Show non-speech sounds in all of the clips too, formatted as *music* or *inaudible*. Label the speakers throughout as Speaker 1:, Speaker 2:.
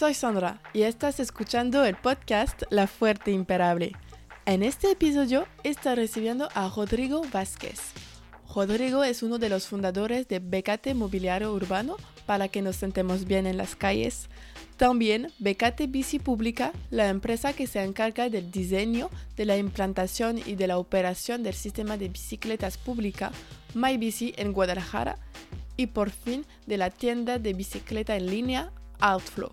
Speaker 1: Soy Sandra y estás escuchando el podcast La Fuerte Imperable. En este episodio está recibiendo a Rodrigo Vázquez. Rodrigo es uno de los fundadores de Becate Mobiliario Urbano para que nos sentemos bien en las calles. También Becate Bici Pública, la empresa que se encarga del diseño, de la implantación y de la operación del sistema de bicicletas pública MyBici en Guadalajara. Y por fin de la tienda de bicicleta en línea Outflow.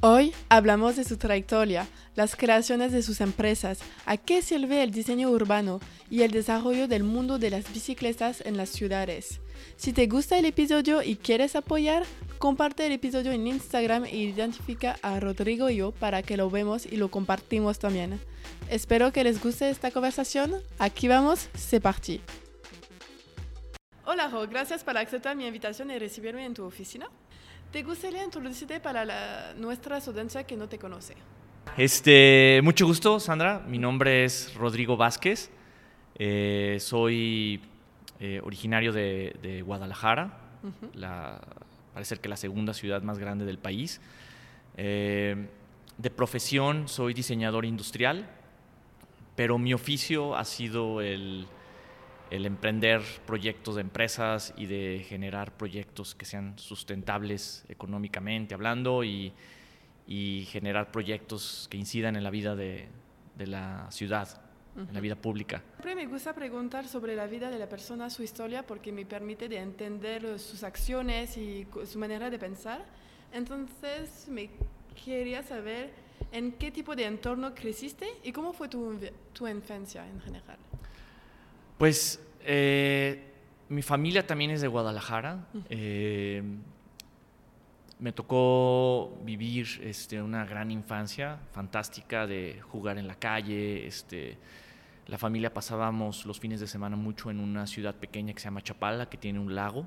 Speaker 1: Hoy hablamos de su trayectoria, las creaciones de sus empresas, a qué sirve el diseño urbano y el desarrollo del mundo de las bicicletas en las ciudades. Si te gusta el episodio y quieres apoyar, comparte el episodio en Instagram e identifica a Rodrigo y yo para que lo vemos y lo compartimos también. Espero que les guste esta conversación. Aquí vamos, se parti. Hola, Ro, gracias por aceptar mi invitación y recibirme en tu oficina. ¿Te gustaría introducirte para la, nuestra audiencia que no te conoce?
Speaker 2: Este, mucho gusto, Sandra. Mi nombre es Rodrigo Vázquez. Eh, soy eh, originario de, Guadalajara, la, parece que la segunda ciudad más grande del país. Eh, de profesión soy diseñador industrial, pero mi oficio ha sido el el emprender proyectos de empresas y de generar proyectos que sean sustentables económicamente hablando y, generar proyectos que incidan en la vida de, la ciudad, en la vida pública.
Speaker 1: Siempre me gusta preguntar sobre la vida de la persona, su historia, porque me permite de entender sus acciones y su manera de pensar. Entonces, me quería saber en qué tipo de entorno creciste y cómo fue tu, tu infancia en general.
Speaker 2: Pues eh, mi familia también es de Guadalajara. Eh, me tocó vivir este, una gran infancia fantástica de jugar en la calle. Este, la familia pasábamos los fines de semana mucho en una ciudad pequeña que se llama Chapala, que tiene un lago.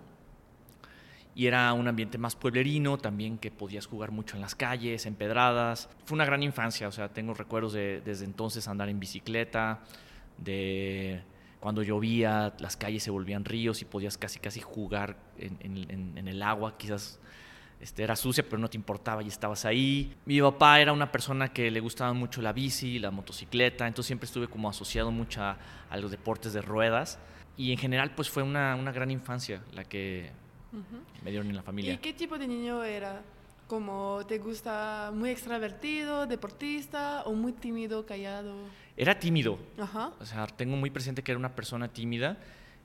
Speaker 2: Y era un ambiente más pueblerino, también que podías jugar mucho en las calles, en pedradas. Fue una gran infancia, o sea, tengo recuerdos de desde entonces andar en bicicleta, de cuando llovía, las calles se volvían ríos y podías casi casi jugar en, el agua, quizás este, era sucia, pero no te importaba y estabas ahí. Mi papá era una persona que le gustaba mucho la bici, la motocicleta, entonces siempre estuve como asociado mucho a, los deportes de ruedas. Y en general, pues fue una, gran infancia la que me dieron en la familia.
Speaker 1: ¿Y qué tipo de niño era? ¿Como te gusta muy extravertido, deportista o muy tímido, callado?
Speaker 2: Era tímido. Ajá. O sea, tengo muy presente que era una persona tímida.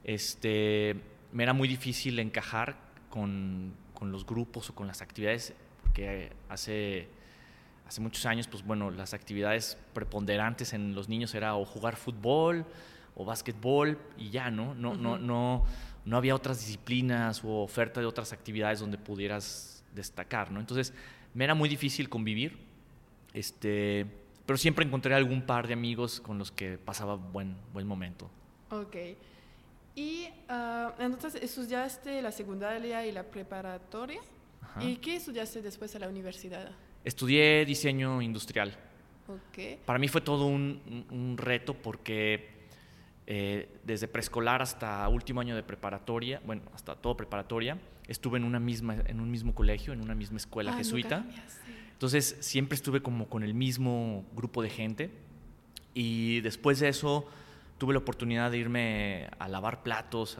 Speaker 2: Este, me era muy difícil encajar con, con los grupos o con las actividades, porque hace, hace muchos años, pues bueno, las actividades preponderantes en los niños era o jugar fútbol o básquetbol y ya, ¿no? No, no, no, no había otras disciplinas o oferta de otras actividades donde pudieras destacar, ¿no? Entonces, me era muy difícil convivir, este, pero siempre encontré algún par de amigos con los que pasaba buen, buen momento.
Speaker 1: Ok. Y uh, entonces estudiaste la secundaria y la preparatoria. ¿Y qué estudiaste después en la universidad?
Speaker 2: Estudié diseño industrial.
Speaker 1: Okay.
Speaker 2: Para mí fue todo un, un reto porque eh, desde preescolar hasta último año de preparatoria, bueno, hasta todo preparatoria, estuve en, una misma, en un mismo colegio, en una misma escuela ah, jesuita. Entonces siempre estuve como con el mismo grupo de gente y después de eso tuve la oportunidad de irme a lavar platos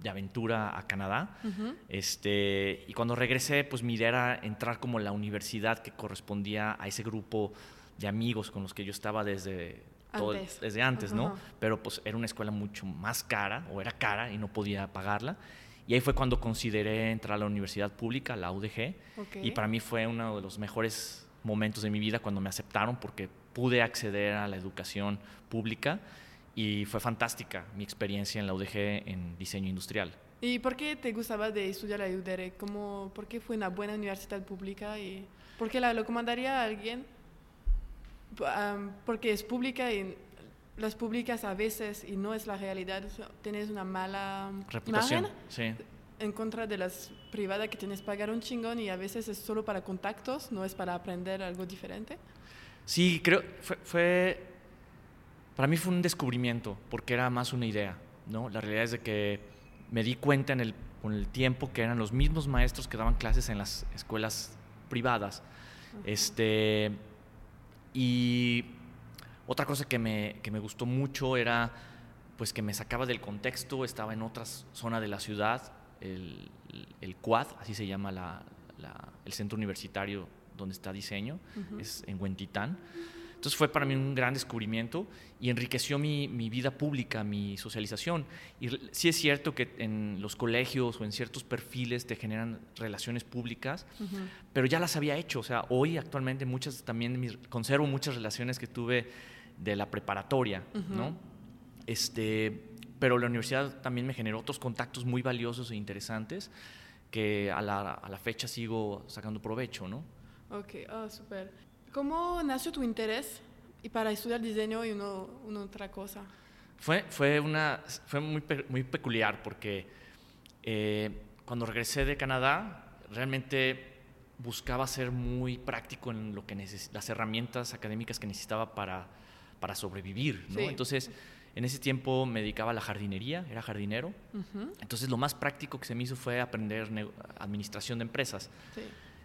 Speaker 2: de aventura a Canadá. este, y cuando regresé, pues mi idea era entrar como la universidad que correspondía a ese grupo de amigos con los que yo estaba desde, desde antes, ¿no? Pero pues era una escuela mucho más cara, o era cara y no podía pagarla. Y ahí fue cuando consideré entrar a la universidad pública, la UDG, y para mí fue uno de los mejores momentos de mi vida cuando me aceptaron porque pude acceder a la educación pública y fue fantástica mi experiencia en la UDG en diseño industrial.
Speaker 1: ¿Y por qué te gustaba de estudiar la UDG? ¿Cómo, ¿Por qué fue una buena universidad pública? y ¿Por qué la, lo comandaría a alguien? porque es pública y las públicas a veces, y no es la realidad, tienes una mala
Speaker 2: reputación
Speaker 1: en contra de las privadas que tienes que pagar un chingón y a veces es solo para contactos, no es para aprender algo diferente.
Speaker 2: Sí, creo, fue, fue para mí fue un descubrimiento, porque era más una idea, ¿no? La realidad es de que me di cuenta en el, con el tiempo que eran los mismos maestros que daban clases en las escuelas privadas Este, y otra cosa que me, que me gustó mucho era pues que me sacaba del contexto, estaba en otra zona de la ciudad, el, el Quad, así se llama la, el centro universitario donde está diseño, es en Huentitán. Entonces fue para mí un gran descubrimiento y enriqueció mi, mi, vida pública, mi socialización. Y sí es cierto que en los colegios o en ciertos perfiles te generan relaciones públicas, pero ya las había hecho. O sea, hoy actualmente muchas también conservo muchas relaciones que tuve de la preparatoria, ¿no? Este, pero la universidad también me generó otros contactos muy valiosos e interesantes que a la, a la fecha sigo sacando provecho, ¿no?
Speaker 1: Ok, oh, súper. ¿Cómo nació tu interés y para estudiar diseño y uno, otra cosa?
Speaker 2: Fue, fue, una, fue muy, muy peculiar porque eh, cuando regresé de Canadá realmente buscaba ser muy práctico en lo que las herramientas académicas que necesitaba para, para sobrevivir. ¿no? Entonces, en ese tiempo me dedicaba a la jardinería, era jardinero. Entonces, lo más práctico que se me hizo fue aprender administración de empresas. Sí.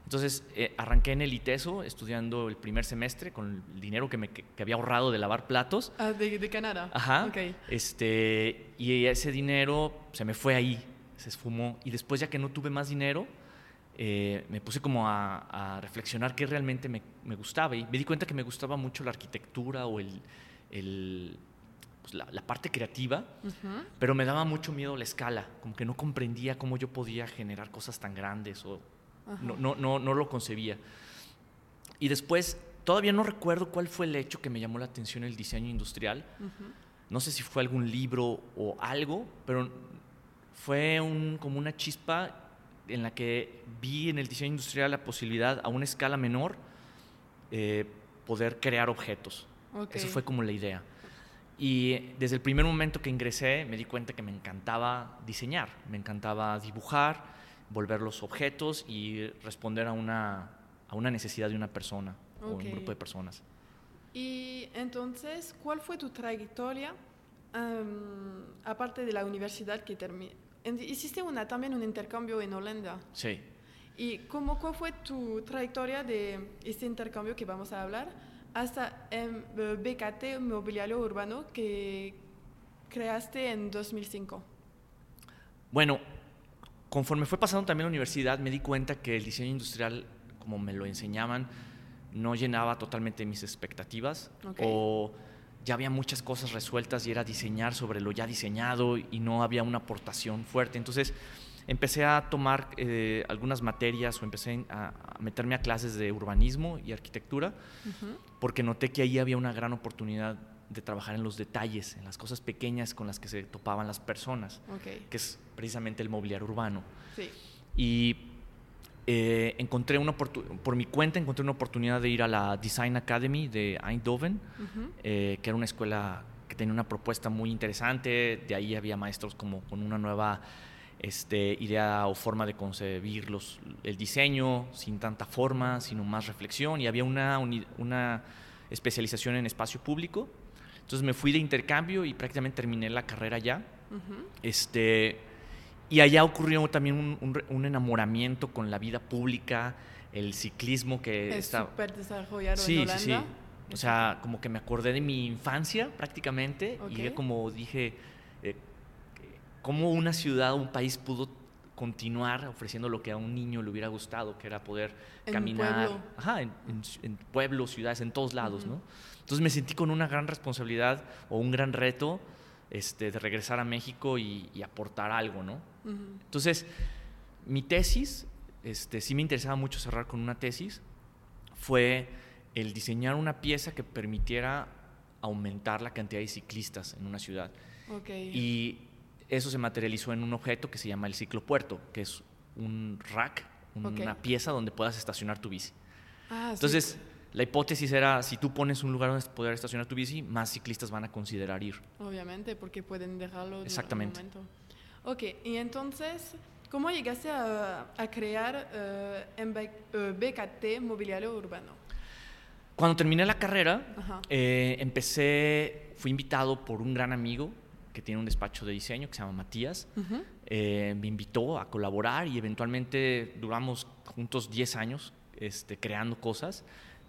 Speaker 2: Entonces eh, arranqué en el ITESO estudiando el primer semestre con el dinero que, me, que, había ahorrado de lavar platos.
Speaker 1: Ah, de, Canadá.
Speaker 2: Ajá. Este, y ese dinero se me fue ahí, se esfumó. Y después ya que no tuve más dinero, eh, me puse como a, reflexionar qué realmente me, me, gustaba. Y me di cuenta que me gustaba mucho la arquitectura o el, el pues la, parte creativa, pero me daba mucho miedo la escala, como que no comprendía cómo yo podía generar cosas tan grandes o no, no, no, no lo concebía. Y después, todavía no recuerdo cuál fue el hecho que me llamó la atención el diseño industrial. No sé si fue algún libro o algo, pero fue un, como una chispa en la que vi en el diseño industrial la posibilidad a una escala menor eh, poder crear objetos. Eso fue como la idea. Y desde el primer momento que ingresé me di cuenta que me encantaba diseñar, me encantaba dibujar, volver los objetos y responder a una, a una necesidad de una persona o un grupo de personas.
Speaker 1: Y entonces, ¿cuál fue tu trayectoria, aparte de la universidad que terminó? Hiciste una, también un intercambio en Holanda.
Speaker 2: Sí.
Speaker 1: ¿Y cómo, cuál fue tu trayectoria de este intercambio que vamos a hablar hasta en BKT Mobiliario Urbano que creaste en 2005?
Speaker 2: Bueno, conforme fue pasando también la universidad, me di cuenta que el diseño industrial, como me lo enseñaban, no llenaba totalmente mis expectativas o ya había muchas cosas resueltas y era diseñar sobre lo ya diseñado y no había una aportación fuerte. Entonces empecé a tomar eh, algunas materias o empecé a, meterme a clases de urbanismo y arquitectura porque noté que ahí había una gran oportunidad de trabajar en los detalles, en las cosas pequeñas con las que se topaban las personas, que es precisamente el mobiliario urbano. Sí. Y eh, encontré una por mi cuenta encontré una oportunidad de ir a la Design Academy de Eindhoven, eh, que era una escuela que tenía una propuesta muy interesante. De ahí había maestros como con una nueva este, idea o forma de concebir los, el diseño sin tanta forma, sino más reflexión. Y había una, una especialización en espacio público entonces me fui de intercambio y prácticamente terminé la carrera allá. este, y allá ocurrió también un, enamoramiento con la vida pública, el ciclismo que
Speaker 1: es súper desarrollado
Speaker 2: sí, en Holanda. Sí, sí. O sea, como que me acordé de mi infancia prácticamente y como dije, eh, cómo una ciudad, un país pudo continuar ofreciendo lo que a un niño le hubiera gustado, que era poder caminar en, pueblos, ciudades, en todos lados, ¿no? Entonces me sentí con una gran responsabilidad o un gran reto este, de regresar a México y, aportar algo, ¿no? Entonces, mi tesis, este, sí me interesaba mucho cerrar con una tesis, fue el diseñar una pieza que permitiera aumentar la cantidad de ciclistas en una ciudad. Y eso se materializó en un objeto que se llama el ciclopuerto, que es un rack, una pieza donde puedas estacionar tu bici. Ah, Entonces, la hipótesis era, si tú pones un lugar donde poder estacionar tu bici, más ciclistas van a considerar ir.
Speaker 1: Obviamente, porque pueden dejarlo
Speaker 2: Exactamente.
Speaker 1: En un momento. Ok, y entonces, ¿cómo llegaste a, crear uh, BKT eh, Mobiliario Urbano?
Speaker 2: Cuando terminé la carrera, eh, empecé, fui invitado por un gran amigo que tiene un despacho de diseño que se llama Matías. me invitó a colaborar y eventualmente duramos juntos 10 años este, creando cosas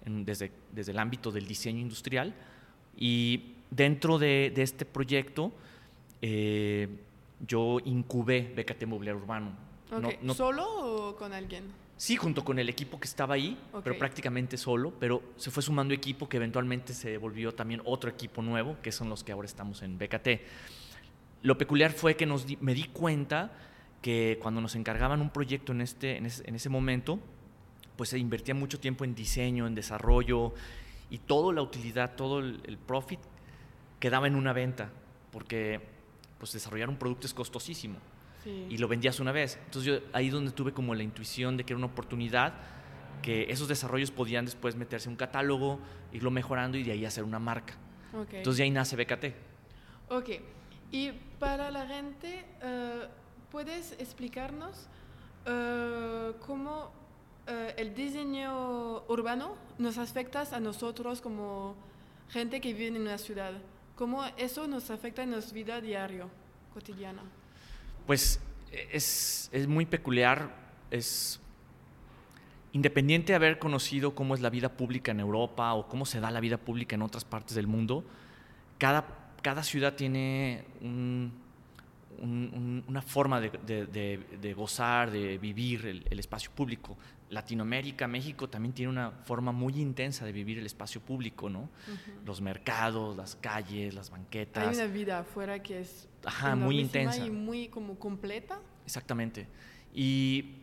Speaker 2: desde, desde el ámbito del diseño industrial. Y dentro de, de este proyecto, eh, yo incubé BKT Mobiliario Urbano.
Speaker 1: ¿Solo o con alguien?
Speaker 2: Sí, junto con el equipo que estaba ahí, pero prácticamente solo, pero se fue sumando equipo que eventualmente se volvió también otro equipo nuevo, que son los que ahora estamos en BKT. Lo peculiar fue que nos me di cuenta que cuando nos encargaban un proyecto en, este, en, ese, momento, pues se invertía mucho tiempo en diseño, en desarrollo, y toda la utilidad, todo el, profit quedaba en una venta, porque pues desarrollar un producto es costosísimo y lo vendías una vez. Entonces yo ahí donde tuve como la intuición de que era una oportunidad que esos desarrollos podían después meterse en un catálogo, irlo mejorando y de ahí hacer una marca. Entonces de ahí nace BKT.
Speaker 1: Ok, y para la gente, eh, ¿puedes explicarnos uh, cómo uh, el diseño urbano nos afecta a nosotros como gente que vive en una ciudad? ¿Cómo eso nos afecta en nuestra vida diaria, cotidiana?
Speaker 2: Pues es, es muy peculiar, es independiente de haber conocido cómo es la vida pública en Europa o cómo se da la vida pública en otras partes del mundo, cada, cada ciudad tiene una forma de, gozar, de vivir el, espacio público. Latinoamérica, México también tiene una forma muy intensa de vivir el espacio público, ¿no? Los mercados, las calles, las banquetas.
Speaker 1: Hay una vida afuera que es
Speaker 2: Ajá, muy intensa.
Speaker 1: Y muy como completa.
Speaker 2: Exactamente. Y,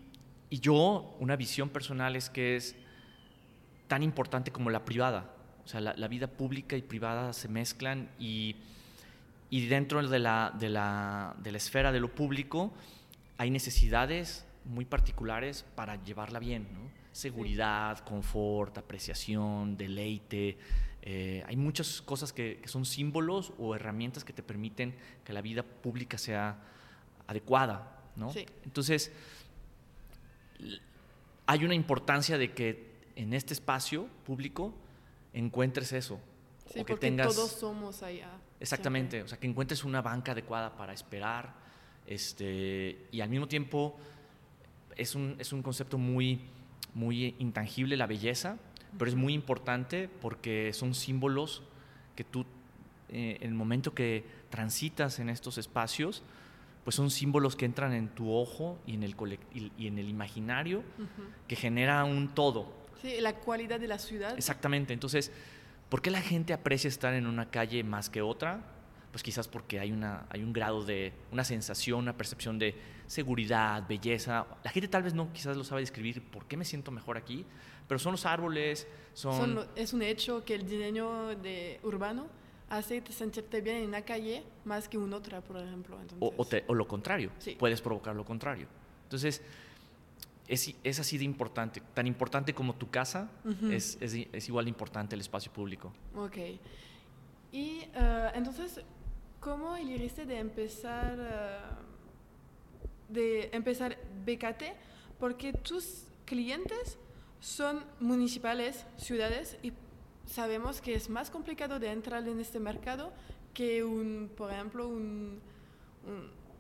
Speaker 2: y, yo, una visión personal es que es tan importante como la privada. O sea, la, vida pública y privada se mezclan y, y dentro de la, de, la, de la esfera de lo público hay necesidades muy particulares para llevarla bien, ¿no? Seguridad, confort, apreciación, deleite, eh, hay muchas cosas que, son símbolos o herramientas que te permiten que la vida pública sea adecuada, ¿no? Entonces, hay una importancia de que en este espacio público encuentres eso.
Speaker 1: Sí, o que porque tengas, todos somos allá.
Speaker 2: Exactamente, o sea, que encuentres una banca adecuada para esperar, este, y al mismo tiempo es un, es un concepto muy, muy intangible, la belleza, pero es muy importante porque son símbolos que tú, eh, en el momento que transitas en estos espacios, pues son símbolos que entran en tu ojo y en el, y, en el imaginario, que genera un todo.
Speaker 1: Sí, la cualidad de la ciudad.
Speaker 2: Exactamente, entonces, ¿por qué la gente aprecia estar en una calle más que otra? Pues quizás porque hay, una, hay un grado de, una sensación, una percepción de seguridad, belleza. La gente tal vez no quizás lo sabe describir, ¿por qué me siento mejor aquí? pero son los árboles, son...
Speaker 1: es un hecho que el diseño de urbano hace sentirte bien en una calle más que en otra, por ejemplo.
Speaker 2: O, lo contrario, puedes provocar lo contrario. Entonces, es, es, así de importante. Tan importante como tu casa, es, es, igual de importante el espacio público.
Speaker 1: Ok. Y uh, entonces, ¿cómo elegiste de empezar, uh, de empezar BKT? Porque tus clientes son municipales, ciudades, y sabemos que es más complicado de entrar en este mercado que un, por ejemplo, un,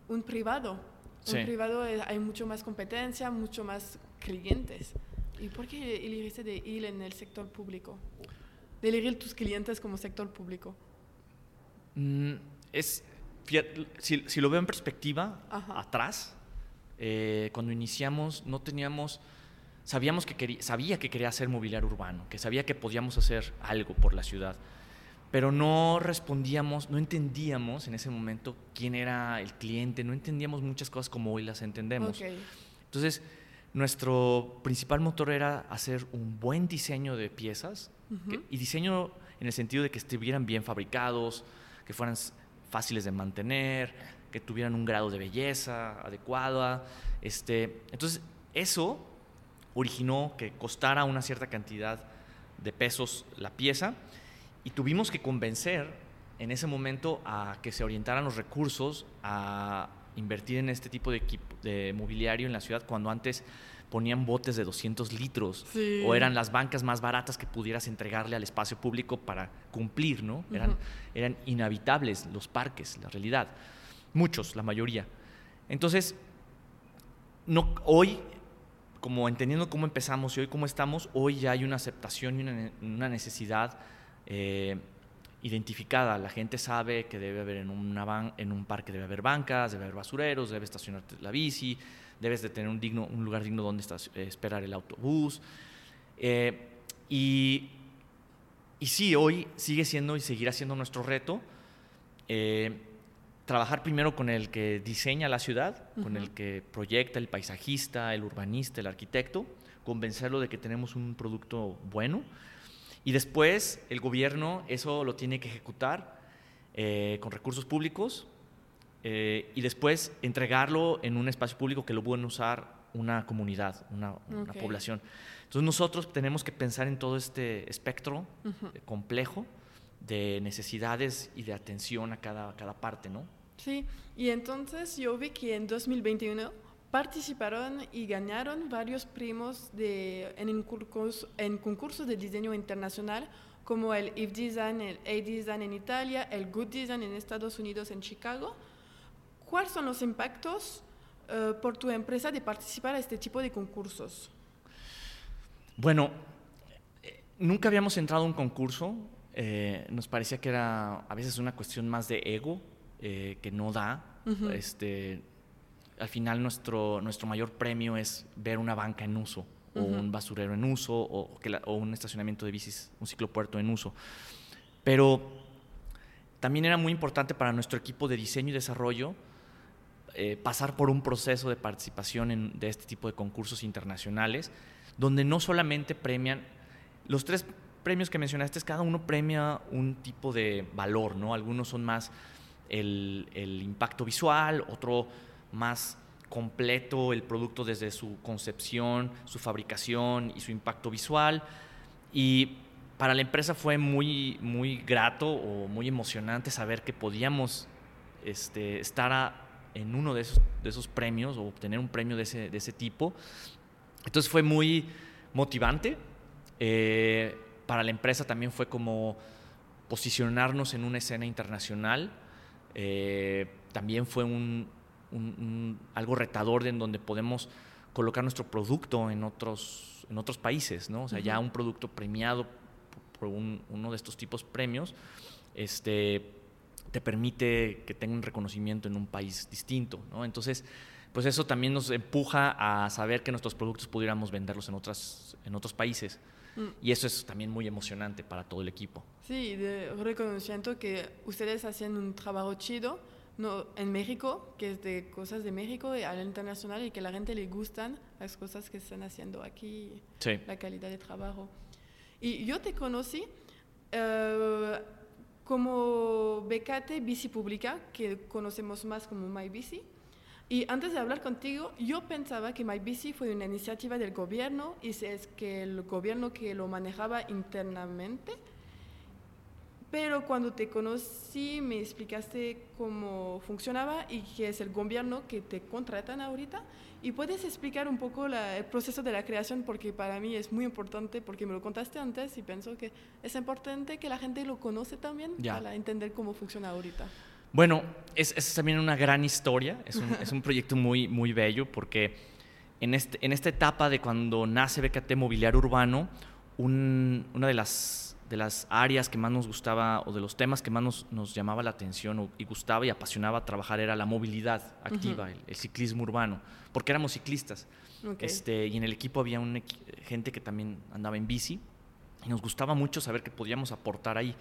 Speaker 1: un, privado. Un privado hay mucho más competencia, mucho más clientes. ¿Y por qué elegiste de ir en el sector público? De elegir tus clientes como sector público.
Speaker 2: Mm, es, si, si, lo veo en perspectiva, atrás, eh, cuando iniciamos no teníamos sabíamos que quería, sabía que quería hacer mobiliario urbano, que sabía que podíamos hacer algo por la ciudad, pero no respondíamos, no entendíamos en ese momento quién era el cliente, no entendíamos muchas cosas como hoy las entendemos. Entonces, nuestro principal motor era hacer un buen diseño de piezas y diseño en el sentido de que estuvieran bien fabricados, que fueran fáciles de mantener, que tuvieran un grado de belleza adecuada. Este, entonces, eso originó que costara una cierta cantidad de pesos la pieza y tuvimos que convencer en ese momento a que se orientaran los recursos a invertir en este tipo de, equipo, de mobiliario en la ciudad cuando antes ponían botes de 200 litros o eran las bancas más baratas que pudieras entregarle al espacio público para cumplir, ¿no? Eran, eran inhabitables los parques, la realidad. Muchos, la mayoría. Entonces, no, hoy como entendiendo cómo empezamos y hoy cómo estamos, hoy ya hay una aceptación y una, necesidad eh, identificada. La gente sabe que debe haber en, una en un parque debe haber bancas, debe haber basureros, debe estacionar la bici, debes de tener un, digno, un lugar digno donde estás, eh, esperar el autobús. Eh, y, y sí, hoy sigue siendo y seguirá siendo nuestro reto trabajar primero con el que diseña la ciudad, con el que proyecta, el paisajista, el urbanista, el arquitecto, convencerlo de que tenemos un producto bueno. Y después el gobierno eso lo tiene que ejecutar eh, con recursos públicos eh, y después entregarlo en un espacio público que lo pueden usar una comunidad, una, población. Entonces nosotros tenemos que pensar en todo este espectro complejo de necesidades y de atención a cada, cada parte, ¿no?
Speaker 1: Sí, y entonces yo vi que en 2021 participaron y ganaron varios premios de, en, concursos, en concursos de diseño internacional como el If Design, el A Design en Italia, el Good Design en Estados Unidos, en Chicago. ¿Cuáles son los impactos eh, por tu empresa de participar a este tipo de concursos?
Speaker 2: Bueno, eh, nunca habíamos entrado a un concurso. Eh, nos parecía que era a veces una cuestión más de ego eh, que no da. este, al final nuestro, nuestro mayor premio es ver una banca en uso, o un basurero en uso, o, que o un estacionamiento de bicis, un ciclopuerto en uso. Pero también era muy importante para nuestro equipo de diseño y desarrollo eh, pasar por un proceso de participación en, de este tipo de concursos internacionales, donde no solamente premian los tres premios que mencionaste, cada uno premia un tipo de valor, ¿no? Algunos son más el, impacto visual, otro más completo el producto desde su concepción, su fabricación y su impacto visual. Y para la empresa fue muy, muy grato o muy emocionante saber que podíamos este, estar en uno de esos, de esos premios o obtener un premio de ese, de ese tipo. Entonces fue muy motivante. Eh, para la empresa también fue como posicionarnos en una escena internacional eh, también fue un, algo retador en donde podemos colocar nuestro producto en otros, en otros países, ¿no? O sea, ya un producto premiado por uno de estos tipos premios, este, te permite que tenga un reconocimiento en un país distinto, ¿no? Entonces, pues eso también nos empuja a saber que nuestros productos pudiéramos venderlos en, otras, en otros países. Mm. Y eso es también muy emocionante para todo el equipo.
Speaker 1: Sí, de reconocimiento que ustedes hacen un trabajo chido no, en México, que es de cosas de México y al internacional y que a la gente le gustan las cosas que están haciendo aquí, la calidad de trabajo. Y yo te conocí uh, como becate bici pública, que conocemos más como MyBici. Y antes de hablar contigo, yo pensaba que MyBici fue una iniciativa del gobierno y es que el gobierno que lo manejaba internamente. Pero cuando te conocí me explicaste cómo funcionaba y que es el gobierno que te contratan ahorita. ¿Y puedes explicar un poco el proceso de la creación? Porque para mí es muy importante, porque me lo contaste antes y pienso que es importante que la gente lo conoce también para entender cómo funciona ahorita.
Speaker 2: Bueno, es, es, también una gran historia, es un, es un, proyecto muy, muy bello porque en, este, en esta etapa de cuando nace BKT Mobiliario Urbano, una de las, de las áreas que más nos gustaba o de los temas que más nos, nos llamaba la atención y gustaba y apasionaba trabajar era la movilidad activa, el, ciclismo urbano, porque éramos ciclistas. Este, y en el equipo había un, gente que también andaba en bici y nos gustaba mucho saber que podíamos aportar ahí.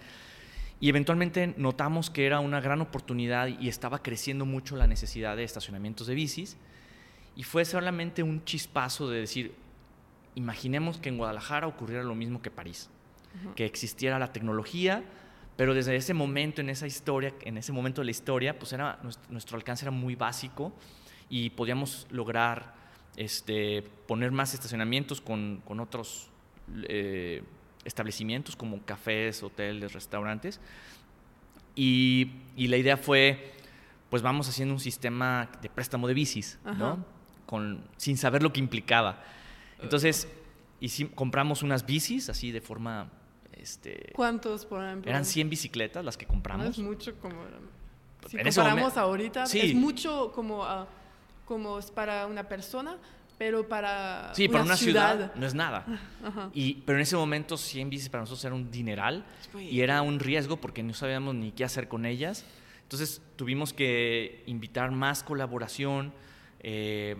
Speaker 2: Y eventualmente notamos que era una gran oportunidad y estaba creciendo mucho la necesidad de estacionamientos de bicis. Y fue solamente un chispazo de decir, imaginemos que en Guadalajara ocurriera lo mismo que París, que existiera la tecnología, pero desde ese momento, en esa historia, en ese momento de la historia, pues era, nuestro, alcance era muy básico y podíamos lograr este, poner más estacionamientos con, con otros eh, establecimientos como cafés, hoteles, restaurantes. Y, y, la idea fue, pues vamos haciendo un sistema de préstamo de bicis, ¿no? Con, sin saber lo que implicaba. Entonces, compramos unas bicis así de forma... Este,
Speaker 1: ¿Cuántos, por ejemplo?
Speaker 2: Eran 100 bicicletas las que compramos.
Speaker 1: es mucho como... Si comparamos ahorita, es mucho como, uh, como para una persona, pero para
Speaker 2: Sí,
Speaker 1: una
Speaker 2: para una
Speaker 1: ciudad,
Speaker 2: ciudad, no es nada. *laughs* Y, pero en ese momento 100 bicis para nosotros era un dineral y era un riesgo porque no sabíamos ni qué hacer con ellas. Entonces tuvimos que invitar más colaboración eh,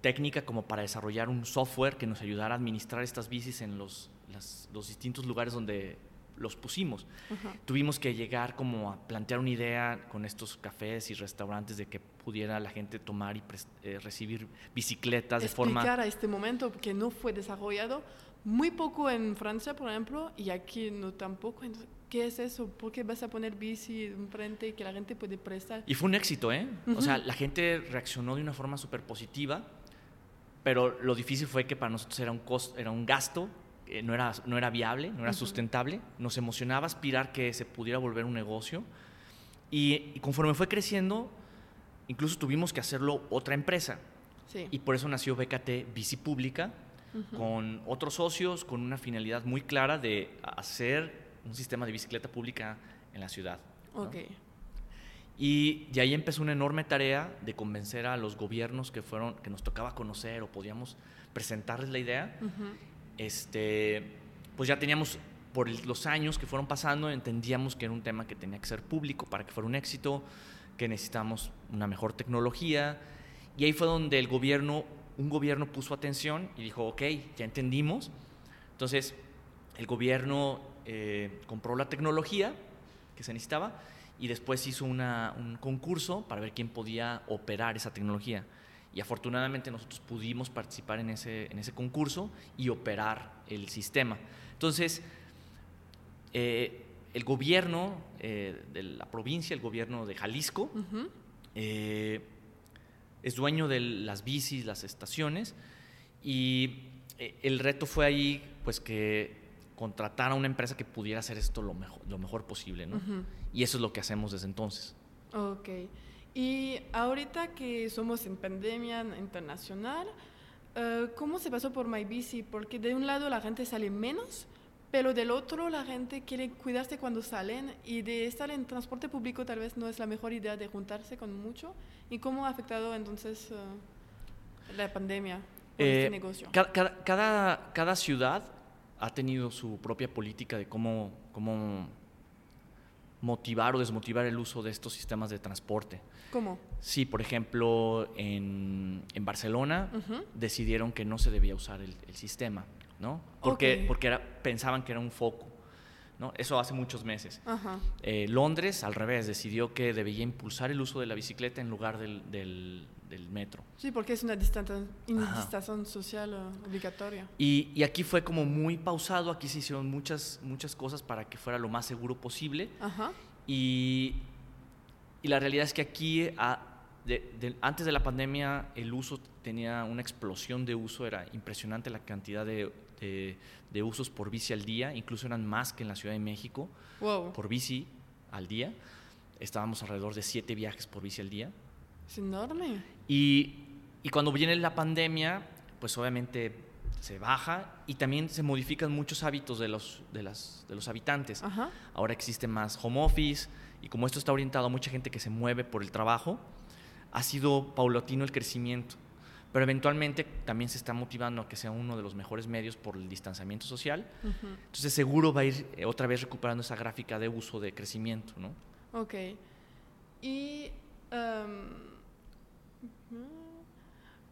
Speaker 2: técnica como para desarrollar un software que nos ayudara a administrar estas bicis en los, las- los distintos lugares donde los pusimos.
Speaker 1: Ajá.
Speaker 2: Tuvimos que llegar como a plantear una idea con estos cafés y restaurantes de que pudiera la gente tomar y eh, recibir bicicletas de forma...
Speaker 1: explicar a este momento que no fue desarrollado muy poco en Francia, por ejemplo, y aquí no tampoco. Entonces, ¿Qué es eso? ¿Por qué vas a poner bici enfrente que la gente puede prestar?
Speaker 2: Y fue un éxito, ¿eh? O sea, la gente reaccionó de una forma súper positiva, pero lo difícil fue que para nosotros era un, costo, era un gasto, eh, no, era, no era viable, no era sustentable. Nos emocionaba aspirar que se pudiera volver un negocio. Y, y conforme fue creciendo, incluso tuvimos que hacerlo otra empresa.
Speaker 1: Sí.
Speaker 2: Y por eso nació BKT Bici Pública, con otros socios, con una finalidad muy clara de hacer un sistema de bicicleta pública en la ciudad. ¿no?
Speaker 1: Ok.
Speaker 2: Y de ahí empezó una enorme tarea de convencer a los gobiernos que fueron, que nos tocaba conocer o podíamos presentarles la idea. Este, pues ya teníamos, por los años que fueron pasando, entendíamos que era un tema que tenía que ser público para que fuera un éxito, que necesitábamos una mejor tecnología. Y ahí fue donde el gobierno, un gobierno puso atención y dijo, ok, ya entendimos. Entonces, el gobierno eh, compró la tecnología que se necesitaba y después hizo un concurso para ver quién podía operar esa tecnología. Y afortunadamente nosotros pudimos participar en ese, en ese concurso y operar el sistema. Entonces, eh, el gobierno eh, de la provincia, el gobierno de Jalisco,
Speaker 1: Ujú.
Speaker 2: eh, es dueño de las bicis, las estaciones, y eh, el reto fue ahí, pues que contratar a una empresa que pudiera hacer esto lo mejor, lo mejor posible, ¿no?
Speaker 1: Ujú.
Speaker 2: Y eso es lo que hacemos desde entonces.
Speaker 1: Ok. Y ahorita que somos en pandemia internacional, eh, ¿cómo se pasó por MyBici? Porque de un lado la gente sale menos, pero del otro la gente quiere cuidarse cuando salen y de estar en transporte público tal vez no es la mejor idea de juntarse con mucho. ¿Y cómo ha afectado entonces eh, la pandemia
Speaker 2: Eh,
Speaker 1: este negocio?
Speaker 2: Cada, cada, cada ciudad ha tenido su propia política de cómo, cómo motivar o desmotivar el uso de estos sistemas de transporte.
Speaker 1: ¿Cómo?
Speaker 2: Sí, por ejemplo, en, en Barcelona decidieron que no se debía usar el, el sistema, ¿no? Porque, porque era, pensaban que era un foco, ¿no? Eso hace muchos meses.
Speaker 1: Ajá.
Speaker 2: Eh, Londres, al revés, decidió que debía impulsar el uso de la bicicleta en lugar del, del- del metro.
Speaker 1: Sí, porque es una distancia, social obligatoria.
Speaker 2: Y, y aquí fue como muy pausado, aquí se hicieron muchas, muchas cosas para que fuera lo más seguro posible.
Speaker 1: Ajá.
Speaker 2: Y, y la realidad es que aquí, a- de- de- antes de la pandemia, el uso tenía una explosión de uso, era impresionante la cantidad de, de- de usos por bici al día, incluso eran más que en la Ciudad de México
Speaker 1: Wow.
Speaker 2: por bici al día. Estábamos alrededor de siete viajes por bici al día.
Speaker 1: Es enorme.
Speaker 2: Y, y cuando viene la pandemia, pues obviamente se baja y también se modifican muchos hábitos de los, de las, de los habitantes.
Speaker 1: Ajá.
Speaker 2: Ahora existe más home office y como esto está orientado a mucha gente que se mueve por el trabajo, ha sido paulatino el crecimiento. Pero eventualmente también se está motivando a que sea uno de los mejores medios por el distanciamiento social.
Speaker 1: Ujú.
Speaker 2: Entonces seguro va a ir eh, otra vez recuperando esa gráfica de uso de crecimiento, ¿no?
Speaker 1: Ok. Y em,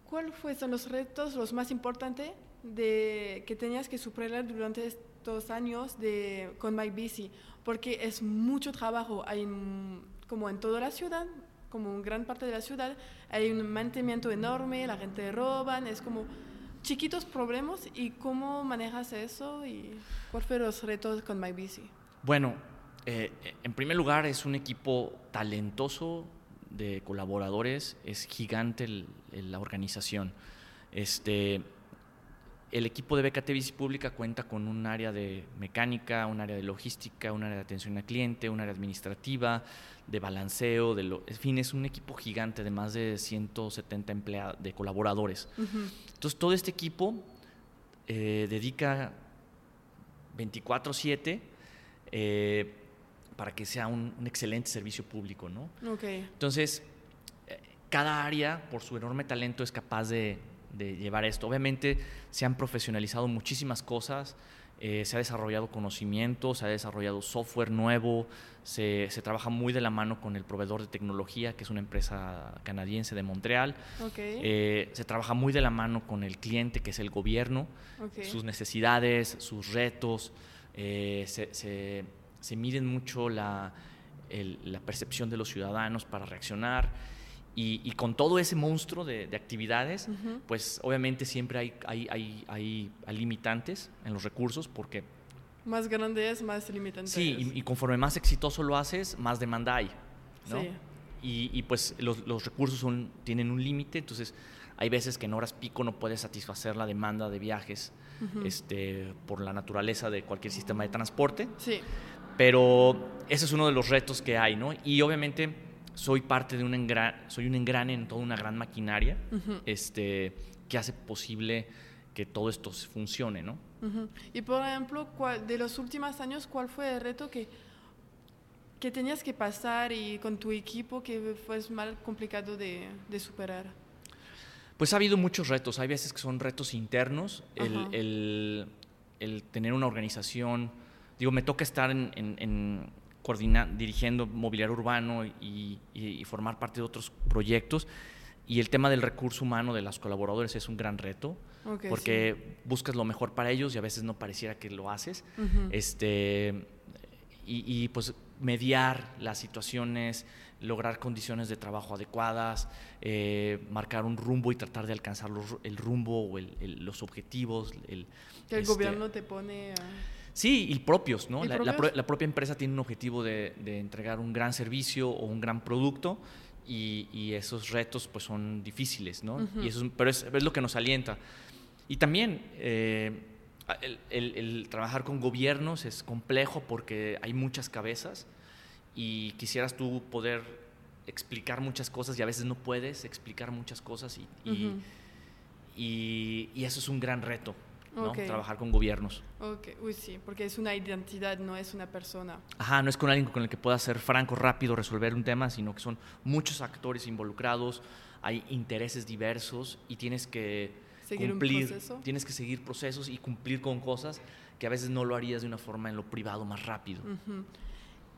Speaker 1: ¿cuáles fueron los retos los más importantes de, que tenías que superar durante estos años de, con MyBici? Porque es mucho trabajo, hay un- como en toda la ciudad, como en gran parte de la ciudad, hay un mantenimiento enorme, la gente roban, es como chiquitos problemas y cómo manejas eso y cuáles fueron los retos con MyBici.
Speaker 2: Bueno, eh, en primer lugar es un equipo talentoso de colaboradores, es gigante el- la organización. Este, el equipo de BKT Bici Pública cuenta con un área de mecánica, un área de logística, un área de atención al cliente, un área administrativa, de balanceo, de lo, en fin, es un equipo gigante de más de 170 empleados, de colaboradores. Entonces, todo este equipo eh, dedica 24/7 eh, para que sea un, un excelente servicio público, ¿no? Entonces, eh, cada área, por su enorme talento, es capaz de, de llevar esto. Obviamente se han profesionalizado muchísimas cosas, eh, se ha desarrollado conocimiento, se ha desarrollado software nuevo, se, se, trabaja muy de la mano con el proveedor de tecnología, que es una empresa canadiense de Montreal. Eh, se trabaja muy de la mano con el cliente, que es el gobierno, sus necesidades, sus retos. Eh, se, se, se, miden mucho la, el, la percepción de los ciudadanos para reaccionar. Y, con todo ese monstruo de, actividades, pues obviamente siempre hay, hay, hay, hay, limitantes en los recursos porque...
Speaker 1: Más grande es, más limitante
Speaker 2: Sí, y, conforme más exitoso lo haces, más demanda hay. ¿no? Sí. Y, pues los, los, recursos son, tienen un límite, entonces hay veces que en horas pico no puedes satisfacer la demanda de viajes este, por la naturaleza de cualquier sistema de transporte.
Speaker 1: Sí.
Speaker 2: Pero ese es uno de los retos que hay, ¿no? Y obviamente soy parte de un engrane, soy un engrane en toda una gran maquinaria este, que hace posible que todo esto funcione, ¿no?
Speaker 1: Y por ejemplo, de los últimos años, ¿cuál fue el reto que, que tenías que pasar y con tu equipo que fue más complicado de, de, superar?
Speaker 2: Pues ha habido muchos retos. Hay veces que son retos internos, el, el, el, tener una organización. Digo, me toca estar en, en dirigiendo mobiliario urbano y, formar parte de otros proyectos. Y el tema del recurso humano de los colaboradores es un gran reto, porque buscas lo mejor para ellos y a veces no pareciera que lo haces. este, y, pues mediar las situaciones, lograr condiciones de trabajo adecuadas, eh, marcar un rumbo y tratar de alcanzar el rumbo o los objetivos. El,
Speaker 1: que el gobierno te pone a...
Speaker 2: Sí, y propios, ¿no? La, propia empresa tiene un objetivo de, entregar un gran servicio o un gran producto y, esos retos pues son difíciles, ¿no? y eso pero es, lo que nos alienta. Y también eh, el, trabajar con gobiernos es complejo porque hay muchas cabezas y quisieras tú poder explicar muchas cosas y a veces no puedes explicar muchas cosas y, y eso es un gran reto. Trabajar con gobiernos.
Speaker 1: Okay. Uy, sí, porque es una identidad, no es una persona.
Speaker 2: Ajá, no es con alguien con el que pueda ser franco, rápido, resolver un tema, sino que son muchos actores involucrados, hay intereses diversos y tienes que
Speaker 1: seguir
Speaker 2: cumplir,
Speaker 1: un proceso.
Speaker 2: tienes que seguir procesos y cumplir con cosas que a veces no lo harías de una forma en lo privado más rápido.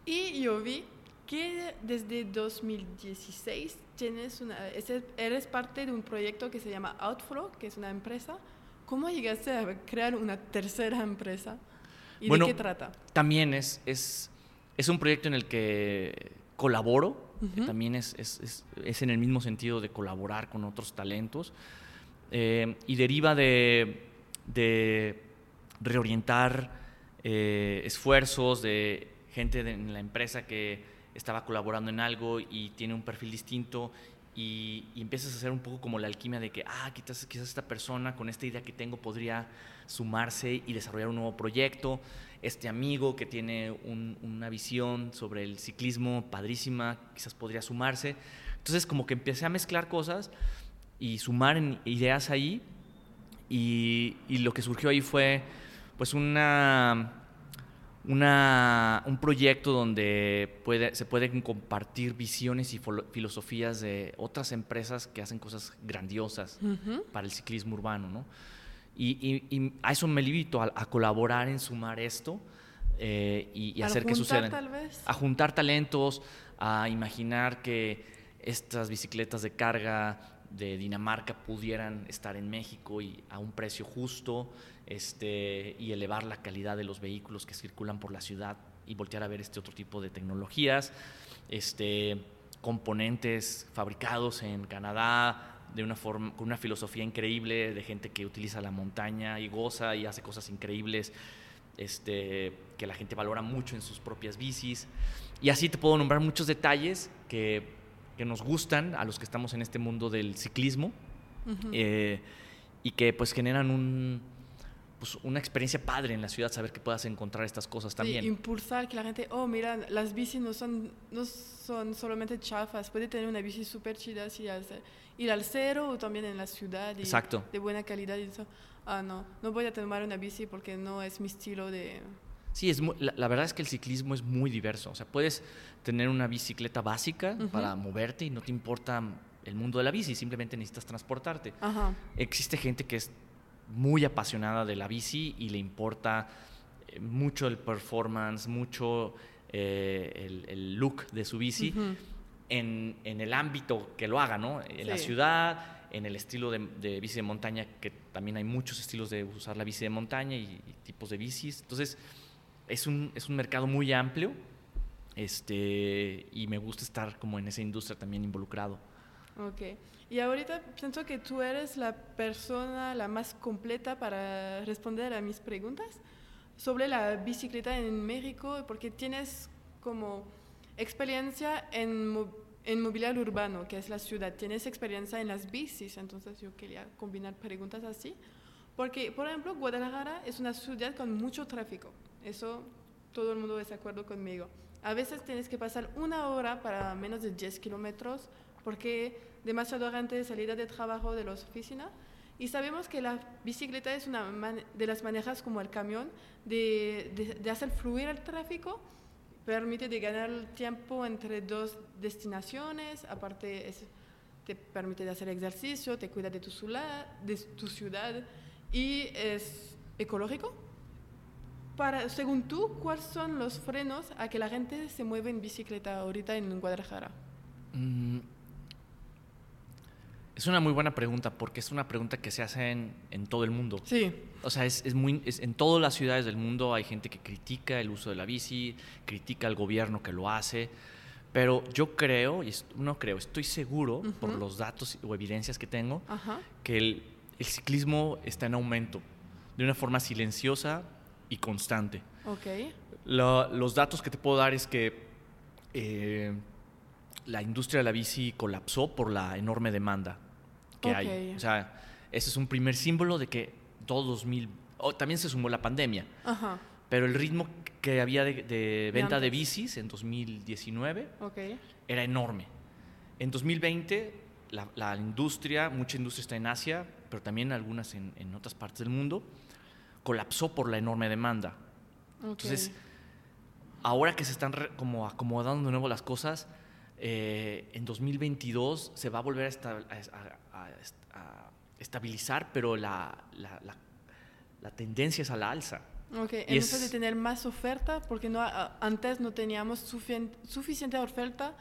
Speaker 1: Y yo vi que desde 2016 tienes una, eres parte de un proyecto que se llama Outflow, que es una empresa ¿Cómo llegaste a crear una tercera empresa? ¿Y de qué trata?
Speaker 2: También es, es, es un proyecto en el que colaboro, también es, es, es, en el mismo sentido de colaborar con otros talentos, eh, y deriva de, de reorientar eh, esfuerzos de gente en la empresa que estaba colaborando en algo y tiene un perfil distinto y, empiezas a hacer un poco como la alquimia de que, ah, quizás, quizás esta persona con esta idea que tengo podría sumarse y desarrollar un nuevo proyecto. Este amigo que tiene una visión sobre el ciclismo padrísima, quizás podría sumarse. Entonces como que empecé a mezclar cosas y sumar ideas ahí y, y lo que surgió ahí fue pues una una, un proyecto donde puede, se pueden compartir visiones y filosofías de otras empresas que hacen cosas grandiosas para el ciclismo urbano. ¿no? Y, a eso me limito, a, colaborar en sumar esto eh, y, hacer que suceda. A juntar talentos, a imaginar que estas bicicletas de carga de Dinamarca pudieran estar en México y a un precio justo este, y elevar la calidad de los vehículos que circulan por la ciudad y voltear a ver este otro tipo de tecnologías, este, componentes fabricados en Canadá de una forma, con una filosofía increíble de gente que utiliza la montaña y goza y hace cosas increíbles este, que la gente valora mucho en sus propias bicis. Y así te puedo nombrar muchos detalles que que nos gustan a los que estamos en este mundo del ciclismo eh, y que pues generan un, pues, una experiencia padre en la ciudad, saber que puedas encontrar estas cosas también.
Speaker 1: impulsar que la gente, oh, mira, las bicis no son, no son solamente chafas, puede tener una bici súper chida, así, ir al cero o también en la ciudad.
Speaker 2: Exacto.
Speaker 1: De buena calidad y eso. Ah, no, no voy a tomar una bici porque no es mi estilo de
Speaker 2: Sí, es la, verdad es que el ciclismo es muy diverso. O sea, puedes tener una bicicleta básica para moverte y no te importa el mundo de la bici, simplemente necesitas transportarte. Existe gente que es muy apasionada de la bici y le importa eh, mucho el performance, mucho eh, el, el look de su bici en, en el ámbito que lo haga, ¿no? En la ciudad, en el estilo de, de bici de montaña, que también hay muchos estilos de usar la bici de montaña y, y tipos de bicis. Entonces, es un, es un mercado muy amplio este, y me gusta estar como en esa industria también involucrado.
Speaker 1: Ok. Y ahorita pienso que tú eres la persona la más completa para responder a mis preguntas sobre la bicicleta en México, porque tienes como experiencia en, en mobiliario urbano, que es la ciudad, tienes experiencia en las bicis, entonces yo quería combinar preguntas así, porque por ejemplo Guadalajara es una ciudad con mucho tráfico, eso todo el mundo es de acuerdo conmigo. A veces tienes que pasar una hora para menos de 10 kilómetros porque demasiado gente de salida de trabajo de las oficinas. Y sabemos que la bicicleta es una de las maneras como el camión de, de- hacer fluir el tráfico, permite de ganar tiempo entre dos destinaciones, aparte te permite de hacer ejercicio, te cuida de tu, ciudad, de tu ciudad y es ecológico. Para, según tú, ¿cuáles son los frenos a que la gente se mueve en bicicleta ahorita en Guadalajara?
Speaker 2: Mm, Es una muy buena pregunta porque es una pregunta que se hace en, en todo el mundo.
Speaker 1: Sí,
Speaker 2: O sea, es, es muy, es- en todas las ciudades del mundo hay gente que critica el uso de la bici, critica al gobierno que lo hace, pero yo creo, y no creo, estoy seguro por los datos o evidencias que tengo, que el, el ciclismo está en aumento de una forma silenciosa y constante.
Speaker 1: ok,
Speaker 2: La- los datos que te puedo dar es que eh, la industria de la bici colapsó por la enorme demanda que hay.
Speaker 1: Ok.
Speaker 2: O sea, ese es un primer símbolo de que todo 2000... oh, también se sumó la pandemia,
Speaker 1: ajá,
Speaker 2: pero el ritmo que había de, de venta de bicis en 2019
Speaker 1: ok,
Speaker 2: era enorme. En 2020 la, la industria, mucha industria está en Asia, pero también algunas en, en otras partes del mundo, colapsó por la enorme demanda.
Speaker 1: ok.
Speaker 2: Entonces, ahora que se están como acomodando de nuevo las cosas, eh, en 2022 se va a volver a, esta- a- a- a- estabilizar, pero la, la- la- la tendencia es a la alza.
Speaker 1: Ok,
Speaker 2: Y
Speaker 1: en vez
Speaker 2: es-
Speaker 1: de tener más oferta, porque no, antes no teníamos sufien- suficiente oferta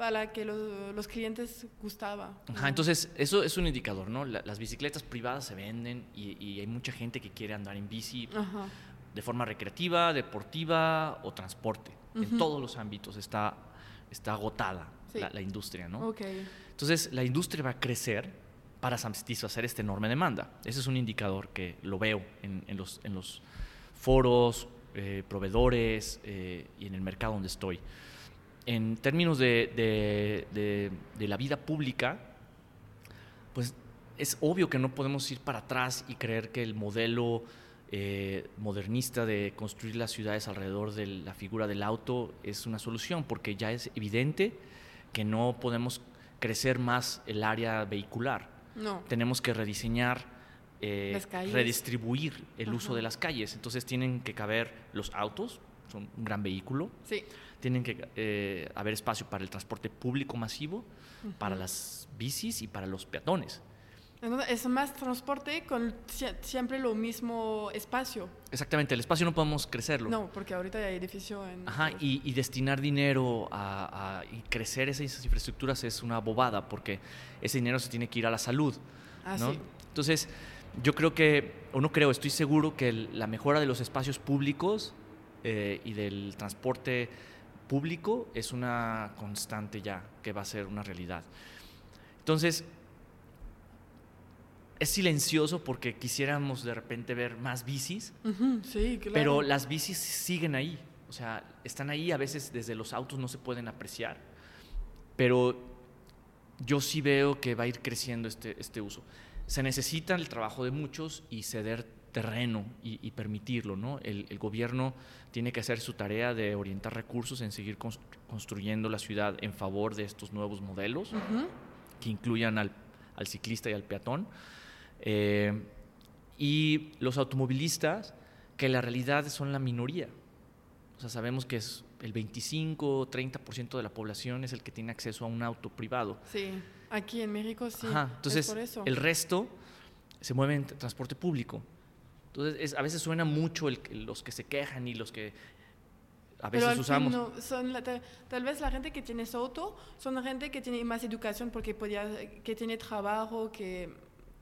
Speaker 1: para que lo- los clientes gustaba.
Speaker 2: Ajá, entonces, eso es un indicador, ¿no? La- las bicicletas privadas se venden y, y hay mucha gente que quiere andar en bici
Speaker 1: Ajá,
Speaker 2: de forma recreativa, deportiva o transporte. En
Speaker 1: Ujú.
Speaker 2: todos los ámbitos está, está agotada
Speaker 1: Sí.
Speaker 2: la, la industria, ¿no?
Speaker 1: ok,
Speaker 2: Entonces, la industria va a crecer para satisfacer esta enorme demanda. Ese es un indicador que lo veo en, en los, en los foros, eh, proveedores eh, y en el mercado donde estoy. En términos de, de- de- de la vida pública, pues es obvio que no podemos ir para atrás y creer que el modelo eh, modernista de construir las ciudades alrededor de la figura del auto es una solución, porque ya es evidente que no podemos crecer más el área vehicular.
Speaker 1: no,
Speaker 2: Tenemos que rediseñar, eh, redistribuir el uso de las calles. Entonces tienen que caber los autos, son un gran vehículo,
Speaker 1: sí,
Speaker 2: tienen que eh, haber espacio para el transporte público masivo, para las bicis y para los peatones.
Speaker 1: Entonces, es más transporte con sie- siempre lo mismo espacio.
Speaker 2: Exactamente, el espacio no podemos crecerlo.
Speaker 1: No, porque ahorita hay edificio en...
Speaker 2: Ajá, y, y destinar dinero a, a- y crecer esas infraestructuras es una bobada, porque ese dinero se tiene que ir a la salud.
Speaker 1: Ah,
Speaker 2: ¿no?
Speaker 1: sí.
Speaker 2: Entonces, yo creo que, o no creo, estoy seguro que el- la mejora de los espacios públicos eh, y del transporte público es una constante ya, que va a ser una realidad. Entonces, es silencioso porque quisiéramos de repente ver más bicis,
Speaker 1: Ujú, sí, claro.
Speaker 2: pero las bicis siguen ahí. O sea, están ahí, a veces desde los autos no se pueden apreciar. Pero yo sí veo que va a ir creciendo este, este uso. Se necesita el trabajo de muchos y ceder terreno y, y permitirlo, ¿no? El, el gobierno tiene que hacer su tarea de orientar recursos en seguir cons- construyendo la ciudad en favor de estos nuevos modelos que incluyan al, al ciclista y al peatón. Eh, y los automovilistas, que la realidad son la minoría. O sea, sabemos que es el 25 o 30% de la población es el que tiene acceso a un auto privado.
Speaker 1: Sí, Aquí en México sí.
Speaker 2: Ajá, entonces
Speaker 1: es por eso.
Speaker 2: el resto se mueve en transporte público. Entonces es- a veces suena mucho el, los que se quejan y los que a
Speaker 1: Pero
Speaker 2: veces
Speaker 1: fin
Speaker 2: usamos.
Speaker 1: no, son la- tal, tal vez la gente que tiene su auto son gente que tiene más educación porque podía, que tiene trabajo, que,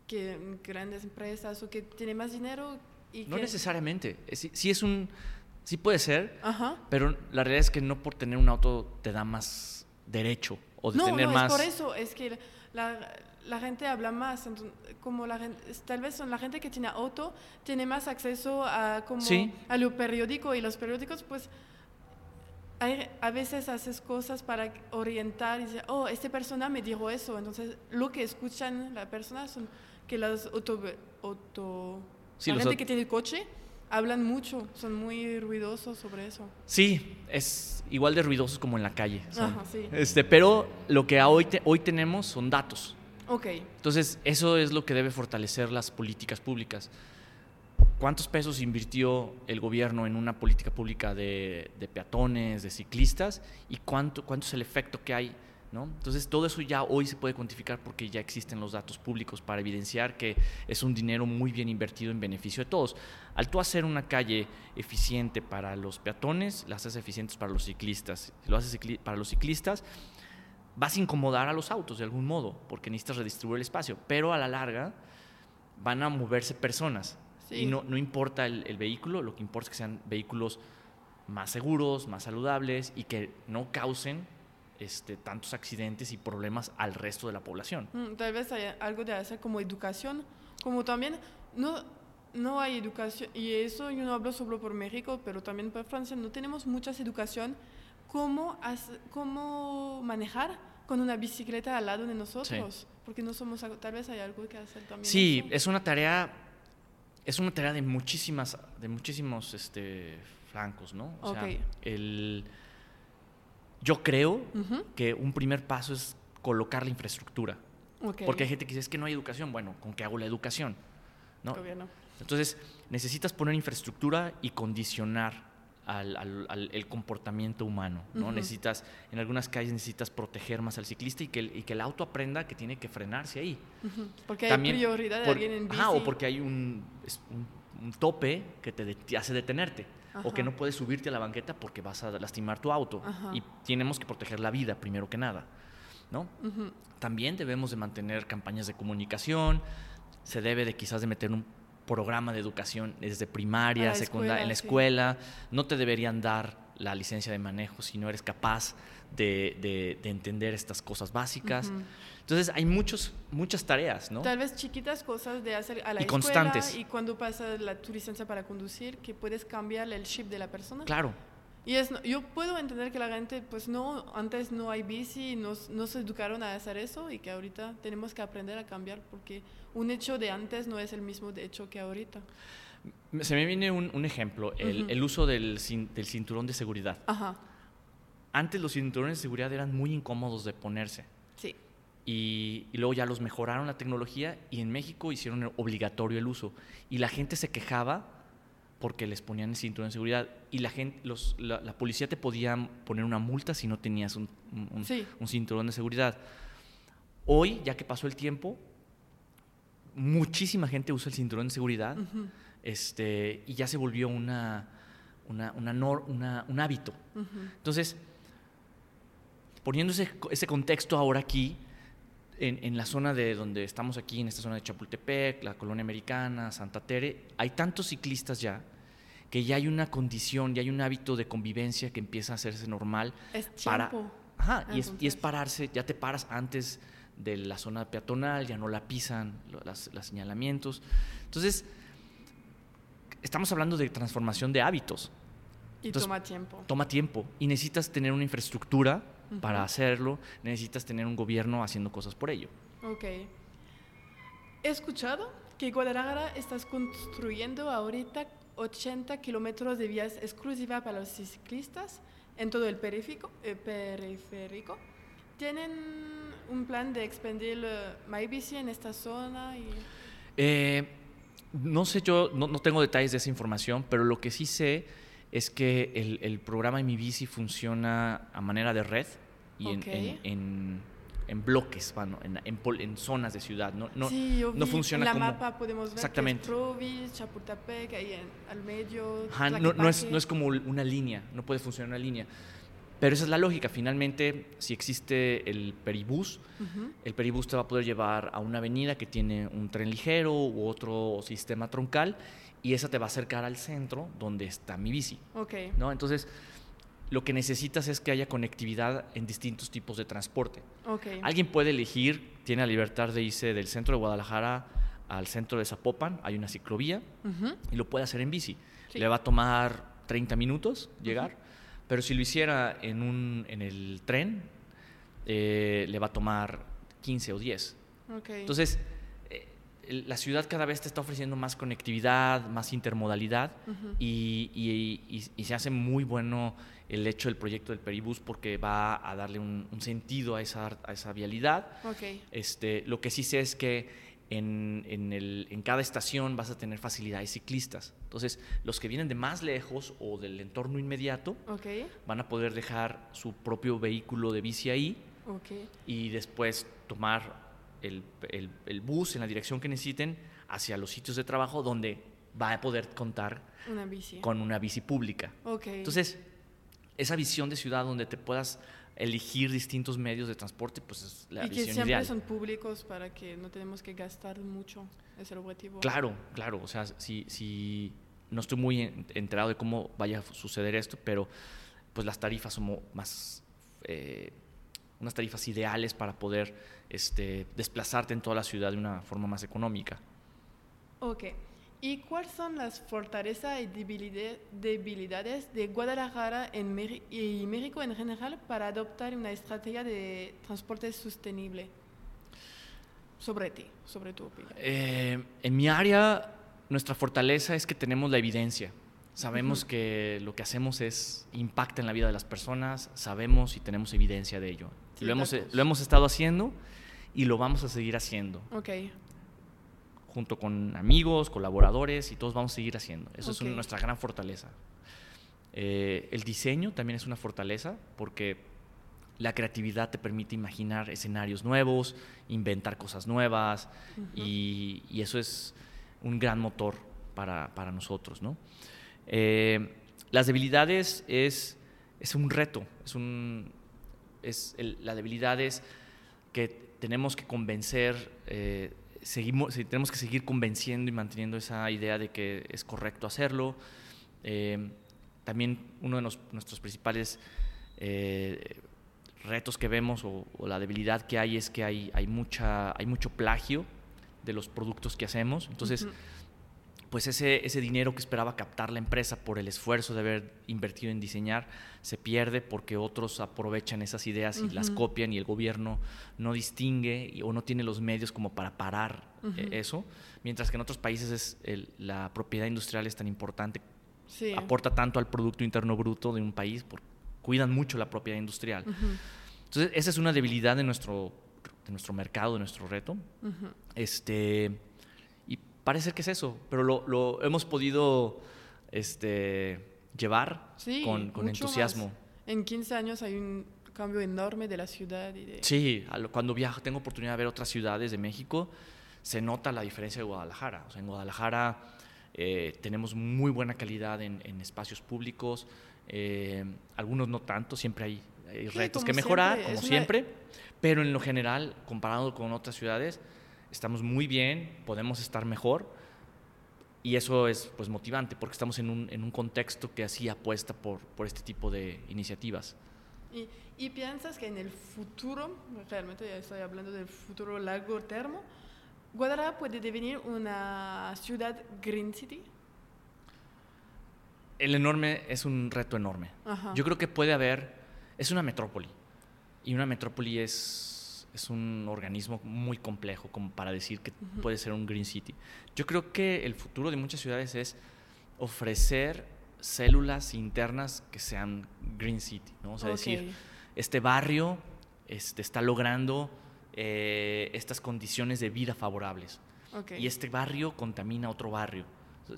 Speaker 1: que grandes empresas o que tiene más dinero y
Speaker 2: No
Speaker 1: que-
Speaker 2: necesariamente. Eh, Sí, sí es un, sí puede ser,
Speaker 1: Ajá.
Speaker 2: pero la realidad es que no por tener un auto te da más derecho o de
Speaker 1: No,
Speaker 2: tener
Speaker 1: no,
Speaker 2: más.
Speaker 1: es por eso, es que la, la gente habla más, entonces, como la gente, tal vez son la gente que tiene auto tiene más acceso a como
Speaker 2: Sí.
Speaker 1: a lo periódico y los periódicos pues hay- a veces haces cosas para orientar y decir, oh, esta persona me dijo eso, entonces lo que escuchan la persona son que las auto, auto
Speaker 2: Sí,
Speaker 1: la
Speaker 2: los
Speaker 1: gente que tiene coche hablan mucho, son muy ruidosos sobre eso.
Speaker 2: Sí, es igual de ruidosos como en la calle. son.
Speaker 1: Ajá, sí.
Speaker 2: Este, pero lo que hoy, te- hoy tenemos son datos.
Speaker 1: Ok,
Speaker 2: Entonces, eso es lo que debe fortalecer las políticas públicas. ¿Cuántos pesos invirtió el gobierno en una política pública de, peatones, de ciclistas? ¿Y cuánto, cuánto es el efecto que hay? ¿no? Entonces, todo eso ya hoy se puede cuantificar porque ya existen los datos públicos para evidenciar que es un dinero muy bien invertido en beneficio de todos. Al tú hacer una calle eficiente para los peatones, las haces eficientes para los ciclistas. Lo haces para los ciclistas, vas a incomodar a los autos de algún modo, porque necesitas redistribuir el espacio, pero a la larga van a moverse personas.
Speaker 1: Sí.
Speaker 2: Y no, no importa el, el vehículo, lo que importa es que sean vehículos más seguros, más saludables y que no causen este, tantos accidentes y problemas al resto de la población.
Speaker 1: Mm, Tal vez hay algo de hacer como educación, como también no, no hay educación, y eso yo no hablo solo por México, pero también por Francia, no tenemos mucha educación cómo, cómo manejar con una bicicleta al lado de nosotros, porque no somos, tal vez hay algo que hacer también.
Speaker 2: Sí,
Speaker 1: eso.
Speaker 2: es una tarea, es una tarea de muchísimas, de muchísimos este, flancos, ¿no? O sea, el, yo creo que un primer paso es colocar la infraestructura. Porque hay gente que dice, es que no hay educación. Bueno, ¿con qué hago la educación? ¿No? Entonces, necesitas poner infraestructura y condicionar al, al- al- el comportamiento humano. ¿no? Necesitas, en algunas calles necesitas proteger más al ciclista y que, el, y que el auto aprenda que tiene que frenarse ahí.
Speaker 1: Porque hay
Speaker 2: También
Speaker 1: prioridad de
Speaker 2: por-
Speaker 1: alguien en bici.
Speaker 2: ajá, o porque hay un, un, un tope que te, de- te hace detenerte. O que no puedes subirte a la banqueta porque vas a lastimar tu auto.
Speaker 1: Ajá.
Speaker 2: Y tenemos que proteger la vida primero que nada. ¿no?
Speaker 1: Ujú,
Speaker 2: También debemos de mantener campañas de comunicación, se debe de quizás de meter un programa de educación desde primaria, secundaria, en la
Speaker 1: escuela, sí.
Speaker 2: No te deberían dar la licencia de manejo si no eres capaz de, de- de entender estas cosas básicas.
Speaker 1: ujú.
Speaker 2: Entonces hay muchos, muchas tareas, ¿no?
Speaker 1: Tal vez chiquitas cosas de hacer a la
Speaker 2: Y
Speaker 1: escuela
Speaker 2: constantes.
Speaker 1: y cuando pasa la, tu licencia para conducir, que puedes cambiar el chip de la persona.
Speaker 2: Claro,
Speaker 1: Y es, yo puedo entender que la gente, pues no, antes no hay bici, no, no se educaron a hacer eso y que ahorita tenemos que aprender a cambiar porque un hecho de antes no es el mismo de hecho que ahorita.
Speaker 2: se me viene un, un ejemplo, el, uso del, cin- del cinturón de seguridad.
Speaker 1: Ajá,
Speaker 2: Antes los cinturones de seguridad eran muy incómodos de ponerse.
Speaker 1: sí.
Speaker 2: y, y luego ya los mejoraron la tecnología y en México hicieron obligatorio el uso. Y la gente se quejaba porque les ponían el cinturón de seguridad y la gente, los, la, la policía te podía poner una multa si no tenías un, un- un-
Speaker 1: Sí.
Speaker 2: un cinturón de seguridad. Hoy, ya que pasó el tiempo, muchísima gente usa el cinturón de seguridad este, y ya se volvió una, una, una nor- una- un hábito. Entonces, poniendo ese, ese contexto ahora aquí, en, en la zona de donde estamos aquí, en esta zona de Chapultepec, la colonia americana, Santa Tere, hay tantos ciclistas ya que ya hay una condición, ya hay un hábito de convivencia que empieza a hacerse normal.
Speaker 1: Es
Speaker 2: Para, ajá, y, es, y es pararse, ya te paras antes de la zona peatonal, ya no la pisan los señalamientos. Entonces, estamos hablando de transformación de hábitos
Speaker 1: Y
Speaker 2: entonces,
Speaker 1: toma tiempo.
Speaker 2: toma tiempo y necesitas tener una infraestructura
Speaker 1: Ujú.
Speaker 2: para hacerlo, necesitas tener un gobierno haciendo cosas por ello.
Speaker 1: Ok. He escuchado que Guadalajara estás construyendo ahorita 80 kilómetros de vías exclusivas para los ciclistas en todo el periférico. eh, periférico. ¿Tienen un plan de expandir MyBici en esta zona? Y...
Speaker 2: Eh, no sé, yo no, no tengo detalles de esa información, pero lo que sí sé es que el, el programa Mi Bici funciona a manera de red y en-
Speaker 1: Ok.
Speaker 2: en, en- en bloques, bueno, en, en, en, zonas de ciudad. No, no,
Speaker 1: sí, yo
Speaker 2: no
Speaker 1: vi
Speaker 2: funciona
Speaker 1: en la
Speaker 2: como...
Speaker 1: mapa podemos ver
Speaker 2: Exactamente.
Speaker 1: que es Provis, Chapultepec, ahí en, al medio.
Speaker 2: Ajá, no, no, es, no es como una línea, no puede funcionar una línea. Pero esa es la lógica. Finalmente, si existe el peribús, el peribús te va a poder llevar a una avenida que tiene un tren ligero u otro sistema troncal y esa te va a acercar al centro donde está mi bici.
Speaker 1: Ok,
Speaker 2: ¿no? Entonces, lo que necesitas es que haya conectividad en distintos tipos de transporte.
Speaker 1: ok.
Speaker 2: Alguien puede elegir, tiene la libertad de irse del centro de Guadalajara al centro de Zapopan, hay una ciclovía y lo puede hacer en bici.
Speaker 1: Sí.
Speaker 2: Le va a tomar 30 minutos llegar, pero si lo hiciera en, un, en el tren, eh, le va a tomar 15 o 10.
Speaker 1: Ok.
Speaker 2: Entonces, eh, la ciudad cada vez te está ofreciendo más conectividad, más intermodalidad y, y- y- y se hace muy bueno el hecho del proyecto del Peribús porque va a darle un, un sentido a esa, a esa vialidad. Este, lo que sí sé es que en, en el- en cada estación vas a tener facilidades ciclistas. Entonces, los que vienen de más lejos o del entorno inmediato
Speaker 1: ok,
Speaker 2: van a poder dejar su propio vehículo de bici ahí
Speaker 1: ok.
Speaker 2: y después tomar el, el- el bus en la dirección que necesiten hacia los sitios de trabajo donde va a poder contar
Speaker 1: Una bici.
Speaker 2: con una bici pública.
Speaker 1: Ok.
Speaker 2: Entonces, esa visión de ciudad donde te puedas elegir distintos medios de transporte, pues es la
Speaker 1: y que siempre
Speaker 2: ideal.
Speaker 1: son públicos para que no tenemos que gastar mucho. Es el objetivo.
Speaker 2: Claro, claro. O sea, si, si no estoy muy en- enterado de cómo vaya a suceder esto, pero pues las tarifas son más eh, unas tarifas ideales para poder este, desplazarte en toda la ciudad de una forma más económica.
Speaker 1: Ok. ¿Y cuáles son las fortalezas y debilidades de Guadalajara en y México en general para adoptar una estrategia de transporte sostenible? Sobre ti, sobre tu opinión.
Speaker 2: Eh, en mi área, nuestra fortaleza es que tenemos la evidencia. Sabemos que lo que hacemos es impacta en la vida de las personas, sabemos y tenemos evidencia de ello.
Speaker 1: Sí,
Speaker 2: lo, hemos, lo hemos estado haciendo y lo vamos a seguir haciendo.
Speaker 1: Ok,
Speaker 2: junto con amigos, colaboradores y todos vamos a seguir haciendo. Eso es nuestra gran fortaleza. Eh, el diseño también es una fortaleza porque la creatividad te permite imaginar escenarios nuevos, inventar cosas nuevas y, y eso es un gran motor para, para nosotros. ¿no? Eh, las debilidades es, es un reto, es un, es el- la debilidad es que tenemos que convencer, eh, seguimos, tenemos que seguir convenciendo y manteniendo esa idea de que es correcto hacerlo. Eh, también uno de nuestros principales eh, retos que vemos o, la debilidad que hay es que hay, hay, mucha, hay mucho plagio de los productos que hacemos. Entonces. Pues ese, ese dinero que esperaba captar la empresa por el esfuerzo de haber invertido en diseñar se pierde porque otros aprovechan esas ideas y las
Speaker 1: Ujú.
Speaker 2: copian y el gobierno no distingue y- o no tiene los medios como para parar eh,
Speaker 1: Ujú.
Speaker 2: eso, mientras que en otros países es el- la propiedad industrial es tan importante,
Speaker 1: sí.
Speaker 2: aporta tanto al Producto Interno Bruto de un país, por- cuidan mucho la propiedad industrial.
Speaker 1: Ujú,
Speaker 2: Entonces, esa es una debilidad de nuestro, de nuestro mercado, de nuestro reto. Este, parece que es eso, pero lo, lo hemos podido este, llevar
Speaker 1: Sí,
Speaker 2: con, con entusiasmo.
Speaker 1: más. En 15 años hay un cambio enorme de la ciudad y de...
Speaker 2: Sí, cuando viajo, tengo oportunidad de ver otras ciudades de México, se nota la diferencia de Guadalajara. O sea, en Guadalajara eh, tenemos muy buena calidad en, en espacios públicos, eh, algunos no tanto, siempre hay, hay retos que mejorar,
Speaker 1: siempre,
Speaker 2: como
Speaker 1: es una-
Speaker 2: siempre, pero en lo general, comparado con otras ciudades, estamos muy bien, podemos estar mejor. Y eso es pues motivante porque estamos en un, en un contexto que así apuesta por, por este tipo de iniciativas.
Speaker 1: Y, y piensas que en el futuro, realmente ya estoy hablando del futuro largo termo, Guadalajara puede devenir una ciudad Green City.
Speaker 2: El enorme es un reto enorme.
Speaker 1: Ajá.
Speaker 2: Yo creo que puede haber, es una metrópoli. Y una metrópoli es, es un organismo muy complejo como para decir que puede ser un Green City. Yo creo que el futuro de muchas ciudades es ofrecer células internas que sean Green City. ¿no? O sea,
Speaker 1: Ok.
Speaker 2: decir, este barrio este, está logrando eh, estas condiciones de vida favorables.
Speaker 1: Ok.
Speaker 2: Y este barrio contamina otro barrio.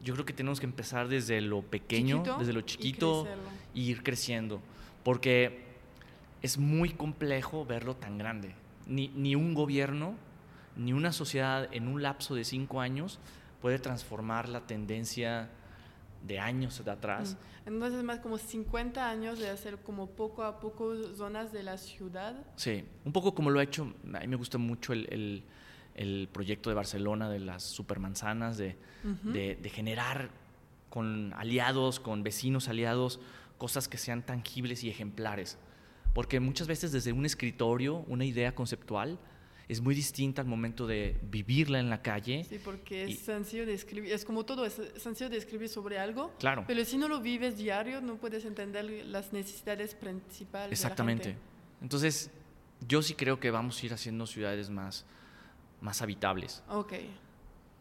Speaker 2: Yo creo que tenemos que empezar desde lo pequeño,
Speaker 1: Chiquito
Speaker 2: desde lo
Speaker 1: y
Speaker 2: chiquito
Speaker 1: crecerlo.
Speaker 2: y ir creciendo, porque es muy complejo verlo tan grande. Ni, ni un gobierno, ni una sociedad en un lapso de cinco años puede transformar la tendencia de años de atrás.
Speaker 1: Mm. Entonces, más como 50 años de hacer como poco a poco zonas de la ciudad.
Speaker 2: Sí, un poco como lo ha hecho, a mí me gusta mucho el, el, el proyecto de Barcelona de las supermanzanas, de, de, de generar con aliados, con vecinos aliados, cosas que sean tangibles y ejemplares. Porque muchas veces desde un escritorio, una idea conceptual, es muy distinta al momento de vivirla en la calle.
Speaker 1: Sí, porque es
Speaker 2: Y-
Speaker 1: sencillo de escribir, es como todo, es sencillo de escribir sobre algo,
Speaker 2: Claro.
Speaker 1: pero si no lo vives diario no puedes entender las necesidades principales.
Speaker 2: Exactamente.
Speaker 1: De la gente.
Speaker 2: Entonces, yo sí creo que vamos a ir haciendo ciudades más, más habitables.
Speaker 1: Ok,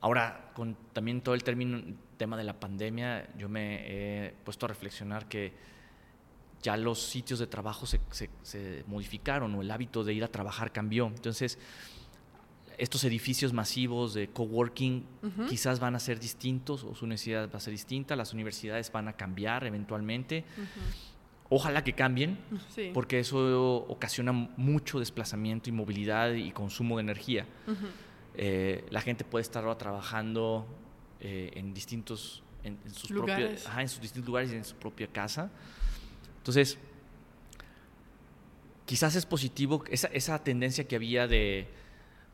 Speaker 2: Ahora, con también todo el término, tema de la pandemia, yo me he puesto a reflexionar que ya los sitios de trabajo se, se- se modificaron o el hábito de ir a trabajar cambió. Entonces, estos edificios masivos de coworking
Speaker 1: Ujú.
Speaker 2: quizás van a ser distintos o su necesidad va a ser distinta, las universidades van a cambiar eventualmente. Ojalá que cambien,
Speaker 1: sí.
Speaker 2: porque eso ocasiona mucho desplazamiento y movilidad y consumo de energía. Eh, la gente puede estar ahora trabajando eh, en distintos en, en sus
Speaker 1: Lugares.
Speaker 2: propios ajá, en sus distintos lugares y en su propia casa. Entonces, quizás es positivo esa, esa tendencia que había de,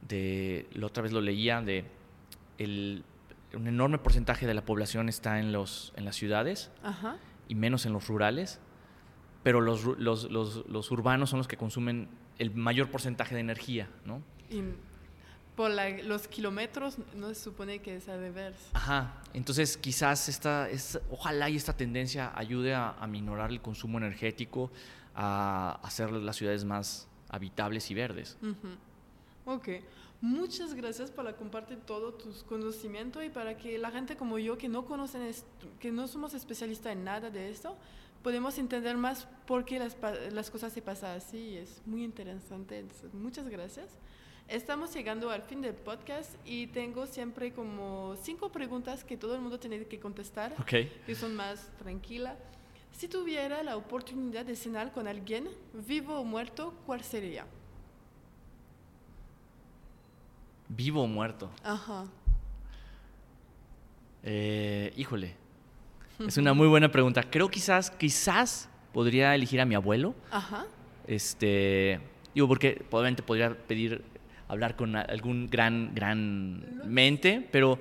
Speaker 2: de, la otra vez lo leía, de el, un enorme porcentaje de la población está en, los, en las ciudades
Speaker 1: Ajá.
Speaker 2: y menos en los rurales, pero los, los, los, los urbanos son los que consumen el mayor porcentaje de energía, ¿no?
Speaker 1: Y por la- los kilómetros no se supone que es al revés.
Speaker 2: Ajá, entonces quizás esta, es, ojalá y esta tendencia ayude a, a minorar el consumo energético, a hacer las ciudades más habitables y verdes.
Speaker 1: Ujú. Ok, muchas gracias por compartir todo tus conocimientos y para que la gente como yo que no conocen que no somos especialistas en nada de esto, podemos entender más por qué las, las cosas se pasan así. Es muy interesante. Entonces, muchas gracias. Estamos llegando al fin del podcast y tengo siempre como cinco preguntas que todo el mundo tiene que contestar
Speaker 2: Ok.
Speaker 1: que son más tranquilas. Si tuviera la oportunidad de cenar con alguien, vivo o muerto, ¿cuál sería?
Speaker 2: ¿Vivo o muerto?
Speaker 1: Ajá.
Speaker 2: Eh, híjole, es una muy buena pregunta. Creo quizás, quizás podría elegir a mi abuelo.
Speaker 1: Ajá.
Speaker 2: Este, digo, porque probablemente podría pedir hablar con algún gran, gran mente, pero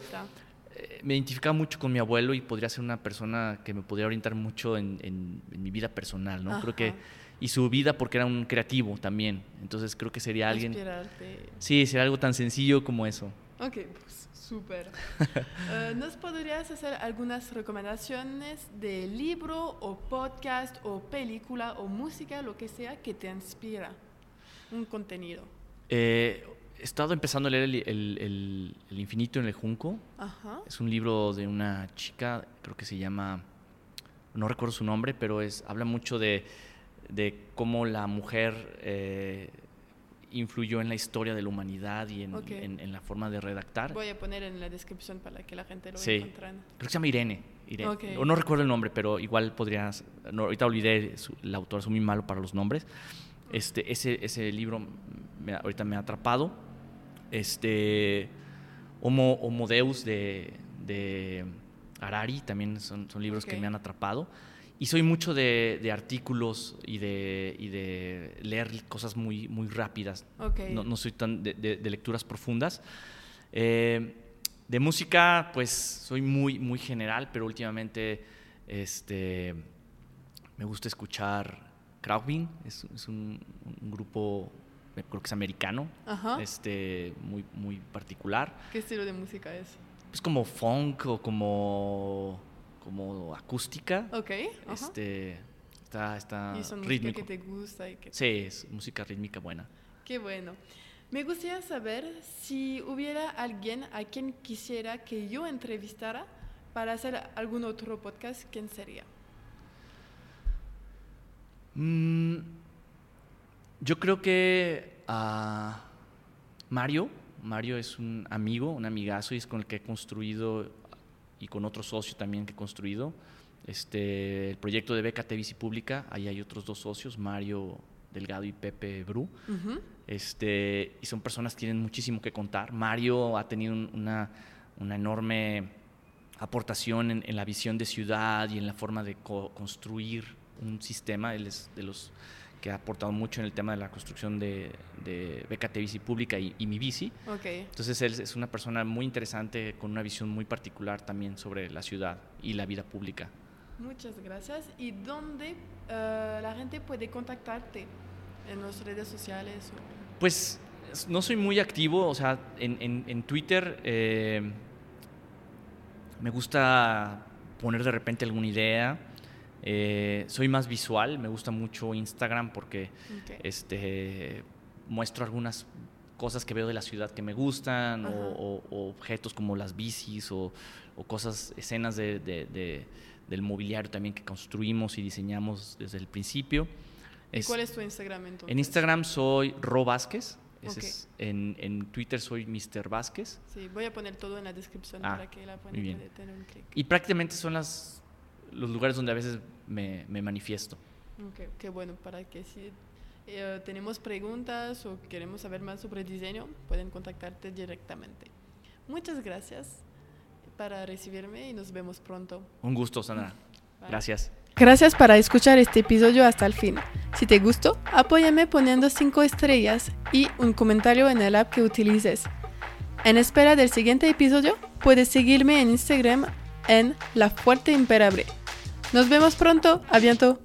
Speaker 2: eh, me identificaba mucho con mi abuelo y podría ser una persona que me podría orientar mucho en, en- en mi vida personal, ¿no? Creo que,
Speaker 1: Ajá.
Speaker 2: y su vida porque era un creativo también, entonces creo que sería alguien,
Speaker 1: Inspirarte.
Speaker 2: sí, sería algo tan sencillo como eso.
Speaker 1: Ok, pues súper. *laughs* Eh, ¿Nos podrías hacer algunas recomendaciones de libro o podcast o película o música, lo que sea, que te inspira? Un contenido.
Speaker 2: Eh, he estado empezando a leer el, el- el- El infinito en el junco,
Speaker 1: Ajá.
Speaker 2: es un libro de una chica, creo que se llama, no recuerdo su nombre, pero es, habla mucho de, de cómo la mujer eh, influyó en la historia de la humanidad y en,
Speaker 1: Ok.
Speaker 2: en- en la forma de redactar.
Speaker 1: Voy a poner en la descripción para que la gente lo
Speaker 2: Sí.
Speaker 1: encuentre.
Speaker 2: Creo que se llama Irene. Irene.
Speaker 1: Ok.
Speaker 2: O no recuerdo el nombre, pero igual podrías. No, ahorita olvidé su- el autor, soy muy malo para los nombres. Este, ese, ese libro me ahorita me ha atrapado. Este. Homo, Homo Deus de, de Harari también son, son libros que me han atrapado. Y soy mucho de, de artículos y de, y de leer cosas muy, muy rápidas. No, no soy tan de, de- de lecturas profundas. Eh, de música, pues soy muy, muy general, pero últimamente este, me gusta escuchar Krautwing, es, es un, un grupo, creo que es americano,
Speaker 1: Ajá.
Speaker 2: este, muy, muy particular.
Speaker 1: ¿Qué estilo de música es?
Speaker 2: Es como funk o como, como acústica.
Speaker 1: Ok. Ajá.
Speaker 2: Este, está, está
Speaker 1: y son música
Speaker 2: rítmico.
Speaker 1: que te gusta y que
Speaker 2: Sí, es música rítmica buena.
Speaker 1: Qué bueno. Me gustaría saber si hubiera alguien a quien quisiera que yo entrevistara para hacer algún otro podcast, ¿quién sería?
Speaker 2: Mm, yo creo que a Mario, Mario es un amigo, un amigazo y es con el que he construido y con otro socio también que he construido este, el proyecto de BKT Bici Pública. Ahí hay otros dos socios, Mario Delgado y Pepe Bru. Este, y son personas que tienen muchísimo que contar. Mario ha tenido una, una, enorme aportación en, la visión de ciudad y en la forma de construir un sistema. Él es de los que ha aportado mucho en el tema de la construcción de, de BKT Bici Pública y, mi bici.
Speaker 1: Okay.
Speaker 2: Entonces él es una persona muy interesante con una visión muy particular también sobre la ciudad y la vida pública.
Speaker 1: Muchas gracias. ¿Y dónde eh, la gente puede contactarte? ¿En las redes sociales?
Speaker 2: Pues no soy muy activo, o sea, en, en, Twitter eh, me gusta poner de repente alguna idea eh, soy más visual, me gusta mucho Instagram porque este, muestro algunas cosas que veo de la ciudad que me gustan o, objetos como las bicis o, cosas, escenas de, del mobiliario también que construimos y diseñamos desde el principio.
Speaker 1: ¿Y cuál es tu Instagram entonces?
Speaker 2: En Instagram soy Ro Vázquez. en, en, Twitter soy Mr. Vázquez.
Speaker 1: Sí, voy a poner todo en la descripción ah, para que la puedan tener un clic.
Speaker 2: Y prácticamente son las, los lugares donde a veces me, manifiesto.
Speaker 1: qué bueno, para que si eh, tenemos preguntas o queremos saber más sobre diseño, pueden contactarte directamente. Muchas gracias para recibirme y nos vemos pronto.
Speaker 2: Un gusto, Sandra. Gracias.
Speaker 1: Gracias para escuchar este episodio hasta el fin. Si te gustó, apóyame poniendo 5 estrellas y un comentario en el app que utilices. En espera del siguiente episodio, puedes seguirme en Instagram en La Fuerte Imperable. Nos vemos pronto. A bientôt.